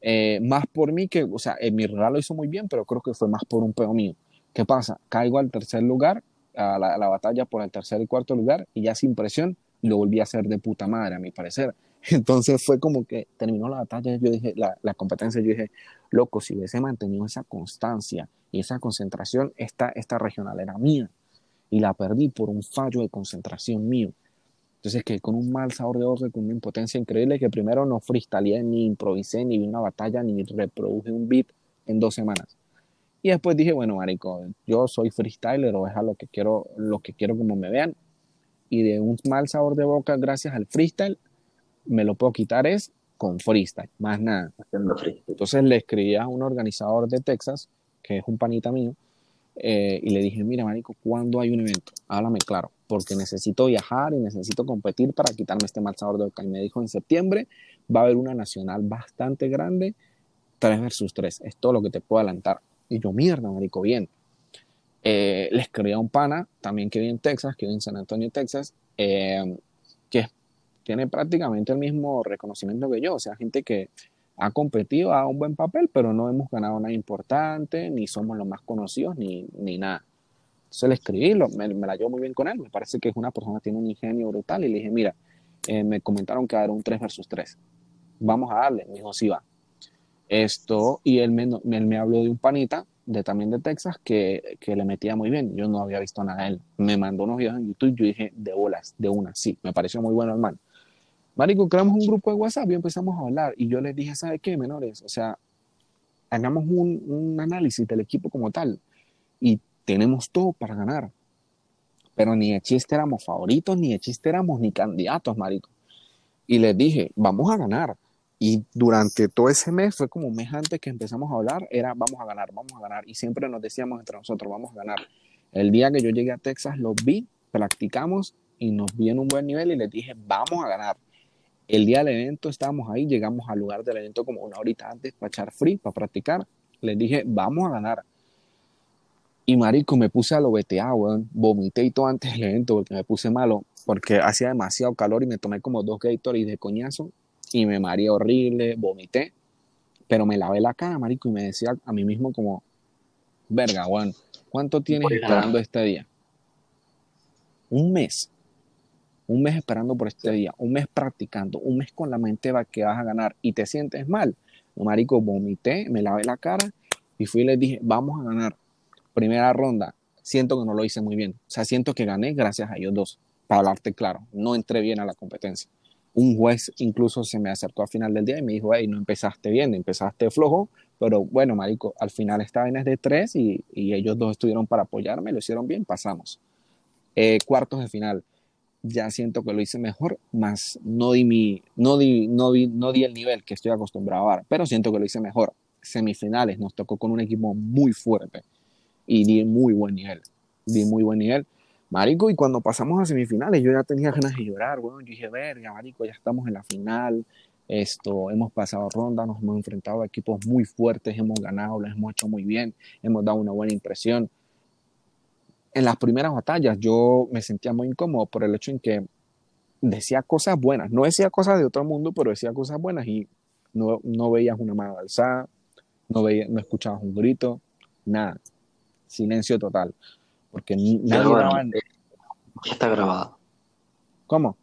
Eh, más por mí que, o sea, eh, mi rival lo hizo muy bien, pero creo que fue más por un peo mío. ¿Qué pasa? Caigo al tercer lugar, a la, a la, batalla por el tercer y cuarto lugar, y ya sin presión lo volví a hacer de puta madre, a mi parecer. [laughs] Entonces fue como que terminó la batalla, yo dije, la, la competencia, yo dije, loco, si hubiese mantenido esa constancia y esa concentración, esta, esta regional era mía. Y la perdí por un fallo de concentración mío. Entonces que con un mal sabor de boca, con una impotencia increíble, que primero no freestyleé, ni improvisé, ni vi una batalla, ni reproduje un beat en dos semanas. Y después dije, bueno, marico, yo soy freestyler o es a lo que quiero, lo que quiero como me vean. Y de un mal sabor de boca, gracias al freestyle, me lo puedo quitar es con freestyle, más nada. Entonces le escribí a un organizador de Texas, que es un panita mío, eh, y le dije, mira, marico, ¿cuándo hay un evento? Háblame claro, porque necesito viajar y necesito competir para quitarme este mal sabor de boca. Y me dijo, en septiembre va a haber una nacional bastante grande, 3 versus 3, es todo lo que te puedo adelantar. Y yo, mierda, marico, bien. Eh, le a un pana, también que vive en Texas, que vive en San Antonio, Texas, eh, que tiene prácticamente el mismo reconocimiento que yo, o sea, gente que ha competido, a un buen papel, pero no hemos ganado nada importante, ni somos los más conocidos, ni, ni nada. Entonces le escribí, lo, me, me, la llevo muy bien con él, me parece que es una persona que tiene un ingenio brutal, y le dije, mira, eh, me comentaron que era un 3 versus 3, vamos a darle, me dijo, sí va. Esto, y él me, él me habló de un panita, de también de Texas, que, que, le metía muy bien, yo no había visto nada de él, me mandó unos videos en YouTube, yo dije, de bolas, de una, sí, me pareció muy bueno hermano. Marico, creamos un grupo de WhatsApp y empezamos a hablar. Y yo les dije, ¿sabe qué, menores? O sea, hagamos un, un, análisis del equipo como tal. Y tenemos todo para ganar. Pero ni de chiste éramos favoritos, ni de chiste éramos ni candidatos, marico. Y les dije, vamos a ganar. Y durante todo ese mes, fue como un mes antes que empezamos a hablar, era vamos a ganar, vamos a ganar. Y siempre nos decíamos entre nosotros, vamos a ganar. El día que yo llegué a Texas, los vi, practicamos y nos vi en un buen nivel y les dije, vamos a ganar. El día del evento estábamos ahí, llegamos al lugar del evento como una horita antes para echar free, para practicar. Les dije, vamos a ganar. Y marico, me puse a lo BTA, weón. Vomité y todo antes del evento porque me puse malo, porque hacía demasiado calor y me tomé como dos Gatorades de coñazo y me mareé horrible, vomité. Pero me lavé la cara, marico, y me decía a mí mismo como, verga, weón, ¿cuánto tienes esperando este día? Un mes un mes esperando por este día, un mes practicando, un mes con la mente va que vas a ganar y te sientes mal. Marico, vomité, me lavé la cara y fui y les dije, vamos a ganar. Primera ronda, siento que no lo hice muy bien. O sea, siento que gané gracias a ellos dos, para hablarte claro. No entré bien a la competencia. Un juez incluso se me acercó al final del día y me dijo, hey, no empezaste bien, empezaste flojo, pero bueno, marico, al final esta vaina es de tres y, y ellos dos estuvieron para apoyarme, lo hicieron bien, pasamos. Eh, cuartos de final ya siento que lo hice mejor, más no di, mi, no, di, no, di, no di el nivel que estoy acostumbrado a dar, pero siento que lo hice mejor. Semifinales nos tocó con un equipo muy fuerte y di muy buen nivel, di muy buen nivel. Marico, y cuando pasamos a semifinales yo ya tenía ganas de llorar, bueno, yo dije, verga, Marico, ya estamos en la final, esto, hemos pasado ronda, nos hemos enfrentado a equipos muy fuertes, hemos ganado, lo hemos hecho muy bien, hemos dado una buena impresión en las primeras batallas yo me sentía muy incómodo por el hecho en que decía cosas buenas, no decía cosas de otro mundo, pero decía cosas buenas y no, no veías una mano alzada, no, veías, no escuchabas un grito, nada, silencio total, porque nadie daba... Está grabado. ¿Cómo?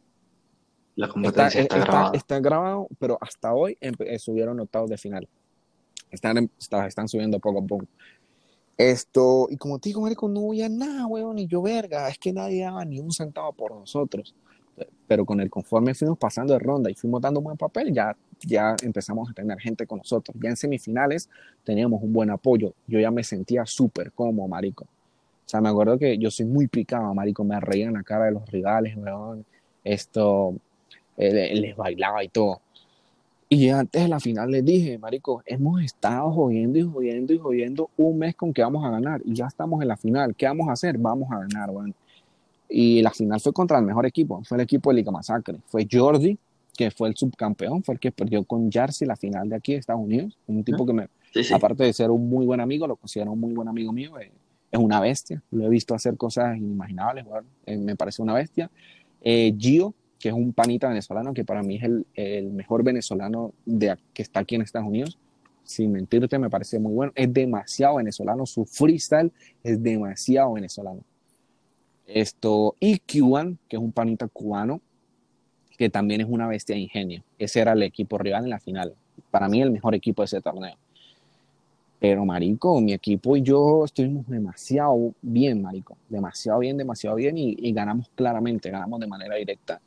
La competencia está, está, grabada. Está, grabado, pero hasta hoy eh, subieron octavos de final. Están, están subiendo poco a poco. Esto, y como te digo, marico, no voy a nada, weón, ni yo verga, es que nadie daba ni un centavo por nosotros. Pero con el conforme fuimos pasando de ronda y fuimos dando un buen papel, ya, ya empezamos a tener gente con nosotros. Ya en semifinales teníamos un buen apoyo. Yo ya me sentía súper cómodo, marico. O sea, me acuerdo que yo soy muy picado, marico, me reía en la cara de los rivales, weón. Esto, eh, les bailaba y todo. Y antes de la final les dije, marico, hemos estado jodiendo y jodiendo y jodiendo un mes con que vamos a ganar y ya estamos en la final. ¿Qué vamos a hacer? Vamos a ganar, weón. Y la final fue contra el mejor equipo, fue el equipo de Liga Masacre. Fue Jordi, que fue el subcampeón, fue el que perdió con Jersey la final de aquí de Estados Unidos. Un tipo que me, Sí, sí. aparte de ser un muy buen amigo, lo considero un muy buen amigo mío. eh, es una bestia. Lo he visto hacer cosas inimaginables. Eh, me parece una bestia. Eh, Gio, que es un panita venezolano, que para mí es el, el mejor venezolano de, que está aquí en Estados Unidos. Sin mentirte, me parece muy bueno. Es demasiado venezolano. Su freestyle es demasiado venezolano. Esto, y Cuban, que es un panita cubano, que también es una bestia de ingenio. Ese era el equipo rival en la final. Para mí, el mejor equipo de ese torneo. Pero, marico, mi equipo y yo estuvimos demasiado bien, marico. Demasiado bien, demasiado bien y, y ganamos claramente, ganamos de manera directa.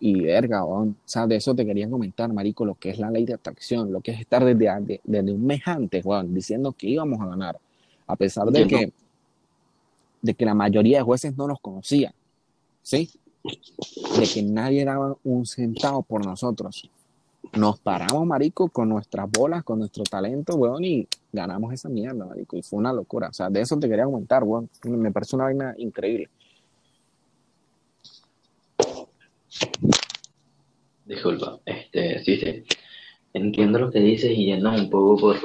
Y verga, o sea, de eso te quería comentar, marico, lo que es la ley de atracción, lo que es estar desde, de- desde un mes antes, weón, diciendo que íbamos a ganar. A pesar de que, de que la mayoría de jueces no nos conocían, ¿sí? De que nadie daba un centavo por nosotros. Nos paramos, marico, con nuestras bolas, con nuestro talento, weón, y ganamos esa mierda, marico. Y fue una locura. O sea, de eso te quería comentar, weón. Me parece una vaina increíble. Disculpa, este, sí, sí. Entiendo lo que dices y yendo un poco por,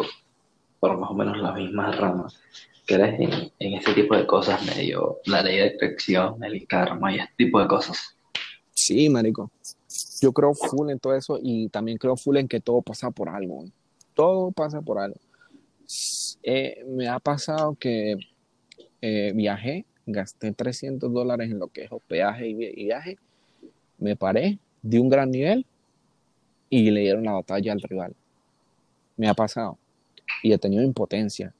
por más o menos las mismas ramas. ¿Crees en, en tipo de cosas medio, la ley de atracción, el karma y este tipo de cosas? Sí, marico. Yo creo full en todo eso y también creo full en que todo pasa por algo. Todo pasa por algo. Eh, me ha pasado que eh, viajé, gasté 300 dólares en lo que es hospedaje y viaje, me paré, di un gran nivel y le dieron la batalla al rival. Me ha pasado y he tenido impotencia,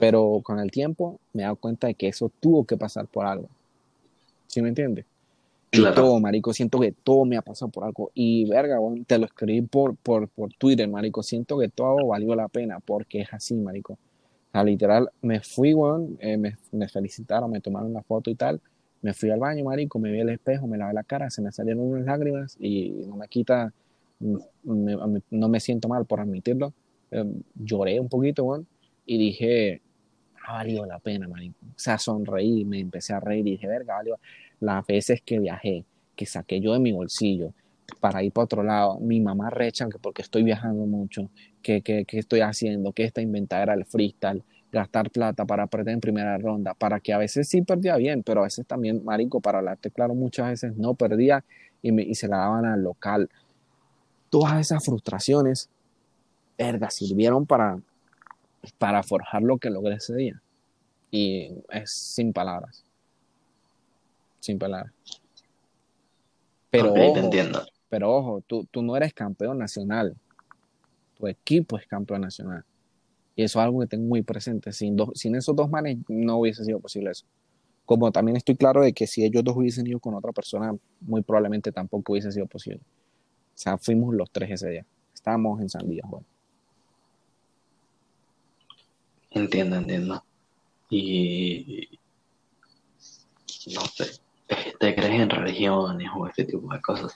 pero con el tiempo me he dado cuenta de que eso tuvo que pasar por algo. ¿Sí me entiendes? Claro. todo, marico, siento que todo me ha pasado por algo. Y verga, weón, te lo escribí por, por, por Twitter, marico. Siento que todo valió la pena porque es así, marico. O sea, literal, me fui, weón, eh, me, me felicitaron, me tomaron una foto y tal. Me fui al baño, marico, me vi al espejo, me lavé la cara, se me salieron unas lágrimas y no me quita, me- me- no me siento mal por admitirlo. Eh, lloré un poquito, weón, y dije, ha valido la pena, marico. O sea, sonreí, me empecé a reír y dije, verga, valió las veces que viajé, que saqué yo de mi bolsillo para ir para otro lado, mi mamá recha que porque estoy viajando mucho, que, que, que estoy haciendo, que esta inventadera del freestyle, gastar plata para perder en primera ronda, para que a veces sí perdía bien, pero a veces también, marico, para hablarte claro, muchas veces no perdía y, me, y se la daban al local. Todas esas frustraciones, verga, sirvieron para, para forjar lo que logré ese día. Y es sin palabras. Sin palabras. Pero te ojo, entiendo. pero ojo, tú, tú no eres campeón nacional. Tu equipo es campeón nacional. Y eso es algo que tengo muy presente. Sin, dos, sin esos dos manes no hubiese sido posible eso. Como también estoy claro de que si ellos dos hubiesen ido con otra persona, muy probablemente tampoco hubiese sido posible. O sea, fuimos los tres ese día. Estábamos en San Díaz, bueno. Entiendo, entiendo. Y no sé, ¿te crees en religiones o este tipo de cosas?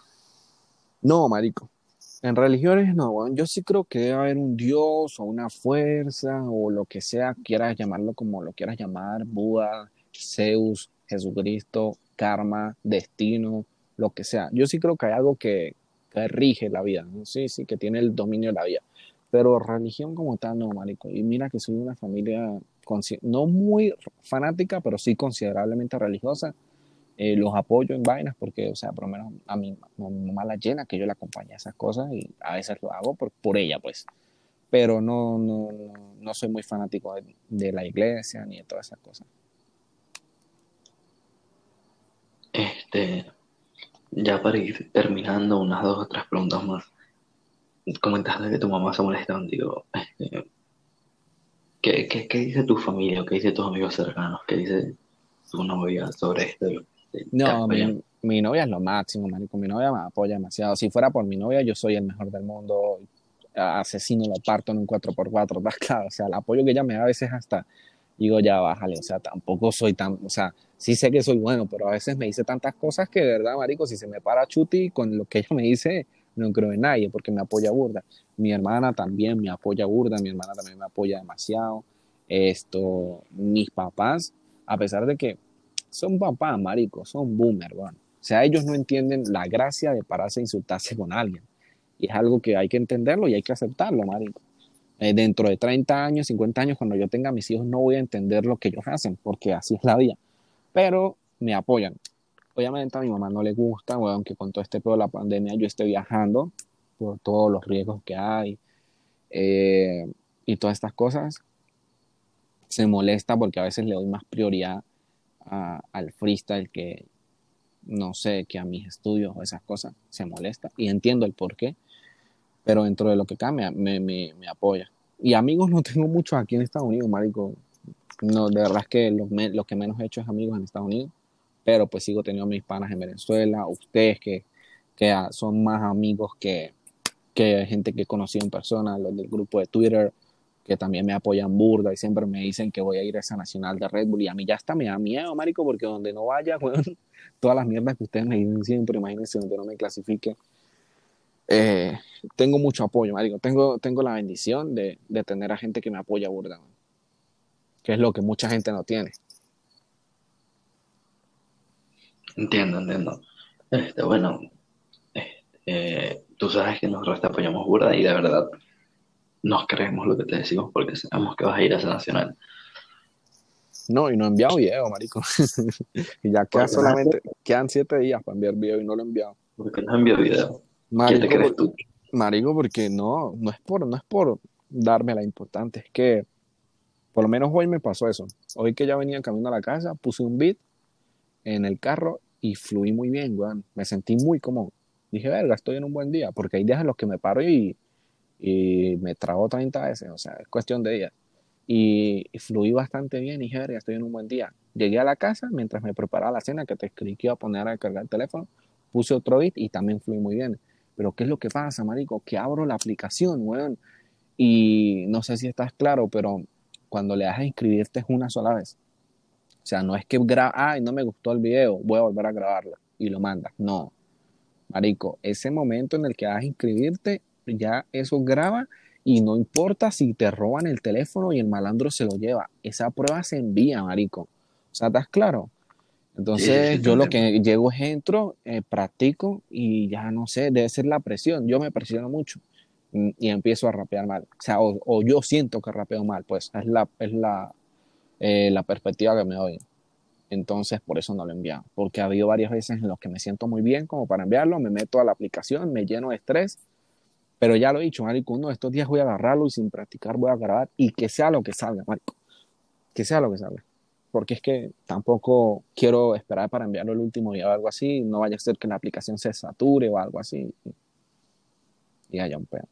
No, marico. En religiones no. Yo sí creo que debe haber un Dios o una fuerza o lo que sea, quieras llamarlo como lo quieras llamar, Buda, Zeus, Jesucristo, karma, destino, lo que sea. Yo sí creo que hay algo que, que rige la vida, ¿no? Sí, sí, que tiene el dominio de la vida. Pero religión como tal, no, marico. Y mira que soy una familia no muy fanática, pero sí considerablemente religiosa. Eh, los apoyo en vainas porque, o sea, por lo menos a mi, a mi mamá la llena que yo la acompañe a esas cosas y a veces lo hago por, por ella, pues. Pero no, no, no, no soy muy fanático de, de la iglesia ni de todas esas cosas. Este, ya para ir terminando, unas dos o tres preguntas más. Comentaste que tu mamá se molesta contigo. Este, ¿qué, qué, qué dice tu familia o qué dice tus amigos cercanos? ¿Qué dice tu novia sobre esto? No, mi, mi novia es lo máximo, marico. Mi novia me apoya demasiado. Si fuera por mi novia, yo soy el mejor del mundo. Asesino lo parto en un 4x4, ¿estás [laughs] claro? O sea, el apoyo que ella me da a veces hasta digo, ya bájale. O sea, tampoco soy tan, o sea, sí sé que soy bueno, pero a veces me dice tantas cosas que de verdad, marico, si se me para Chuti con lo que ella me dice, no creo en nadie porque me apoya burda. Mi hermana también me apoya burda, mi hermana también me apoya demasiado. Esto, mis papás, a pesar de que son papás, marico, son boomer. O sea, ellos no entienden la gracia de pararse a insultarse con alguien. Y es algo que hay que entenderlo y hay que aceptarlo, marico. Eh, dentro de 30 años, 50 años, cuando yo tenga mis hijos, no voy a entender lo que ellos hacen, porque así es la vida. Pero me apoyan. Obviamente a mi mamá no le gusta, bueno, aunque con todo este pedo de la pandemia yo esté viajando por todos los riesgos que hay eh, y todas estas cosas. Se molesta porque a veces le doy más prioridad al freestyle que, no sé, que a mis estudios o esas cosas. Se molesta y entiendo el por qué, pero dentro de lo que cambia me, me, me apoya. Y amigos no tengo muchos aquí en Estados Unidos, marico. No, de verdad es que lo, lo que menos he hecho es amigos en Estados Unidos pero pues sigo teniendo mis panas en Venezuela, ustedes que, que son más amigos que, que gente que he conocido en persona, los del grupo de Twitter, que también me apoyan burda y siempre me dicen que voy a ir a esa nacional de Red Bull y a mí ya está me da miedo, marico, porque donde no vaya, [laughs] todas las mierdas que ustedes me dicen siempre, imagínense donde no me clasifique. Eh, tengo mucho apoyo, marico, tengo, tengo la bendición de, de tener a gente que me apoya burda, que es lo que mucha gente no tiene. Entiendo, entiendo. Este, bueno, este, tú sabes que nosotros te apoyamos burda y de verdad nos creemos lo que te decimos porque sabemos que vas a ir a esa nacional. No, y no he enviado video, marico. y [laughs] ya queda solamente, quedan siete días para enviar video y no lo he enviado. ¿Por qué no enviado video? Marico, ¿Qué te crees tú? Marico, porque no, no es por, no es por darme la importante, es que por lo menos hoy me pasó eso. Hoy que ya venía camino a la casa, puse un beat en el carro y fluí muy bien, weón. Me sentí muy cómodo. Dije, verga, estoy en un buen día, porque hay días en los que me paro y, y me trago 30 veces, o sea, es cuestión de días. Y, fluí bastante bien y dije, verga, estoy en un buen día. Llegué a la casa mientras me preparaba la cena, que te escribí que iba a poner a cargar el teléfono, puse otro beat y también fluí muy bien. Pero ¿qué es lo que pasa, marico? Que abro la aplicación, weón. Y no sé si estás claro, pero cuando le das a inscribirte es una sola vez. O sea, no es que graba, ay, no me gustó el video, voy a volver a grabarlo y lo mandas. No. Marico, ese momento en el que vas a inscribirte, ya eso graba y no importa si te roban el teléfono y el malandro se lo lleva. Esa prueba se envía, marico. O sea, ¿estás claro? Entonces, yo lo que llego es entro, eh, practico y ya no sé, debe ser la presión. Yo me presiono mucho mm, y empiezo a rapear mal. O sea, o, o yo siento que rapeo mal, pues es la, es la, eh, la perspectiva que me doy. Entonces, por eso no lo he porque ha habido varias veces en las que me siento muy bien como para enviarlo, me meto a la aplicación, me lleno de estrés, pero ya lo he dicho, Marico, uno de estos días voy a agarrarlo y sin practicar voy a grabar y que sea lo que salga, Marico, que sea lo que salga. Porque es que tampoco quiero esperar para enviarlo el último día o algo así, no vaya a ser que la aplicación se sature o algo así y haya un pedo.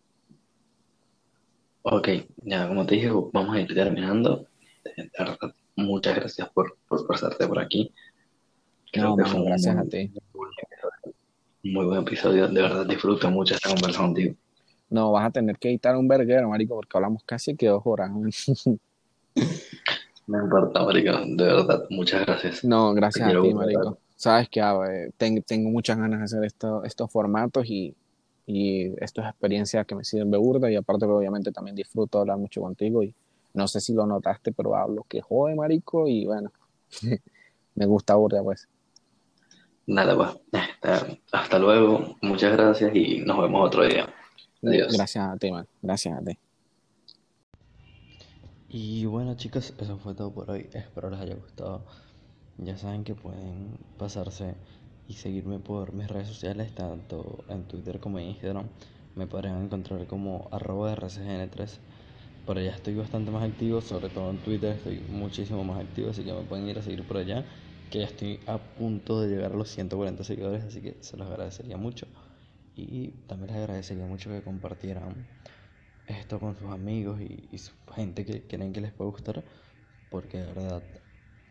Ok, ya como te dije, vamos a ir terminando muchas gracias por, por pasarte por aquí. Creo que fue gracias a ti. Muy buen episodio, de verdad disfruto mucho esta conversación contigo. No, vas a tener que editar un verguero, marico, porque hablamos casi que dos horas. [laughs] No importa, marico, de verdad, muchas gracias. No, gracias a ti, marico. Sabes que tengo muchas ganas de hacer esto, estos formatos y, y esto es experiencia que me sirve burda y aparte obviamente también disfruto hablar mucho contigo y no sé si lo notaste, pero hablo que jode, marico, y bueno, [laughs] me gusta burda, pues. Nada, pues. Hasta luego. Muchas gracias y nos vemos otro día. Adiós. Gracias a ti, man. Gracias a ti. Y bueno, chicos, eso fue todo por hoy. Espero les haya gustado. Ya saben que pueden pasarse y seguirme por mis redes sociales, tanto en Twitter como en Instagram. Me podrán encontrar como arroba rcgn3 por allá estoy bastante más activo, sobre todo en Twitter estoy muchísimo más activo, así que me pueden ir a seguir por allá, que ya estoy a punto de llegar a los 140 seguidores, así que se los agradecería mucho. Y también les agradecería mucho que compartieran esto con sus amigos y, su gente que creen que les puede gustar, porque de verdad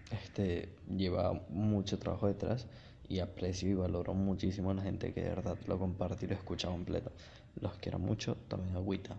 este lleva mucho trabajo detrás y aprecio y valoro muchísimo a la gente que de verdad lo comparte y lo escucha completo. Los quiero mucho, también agüita.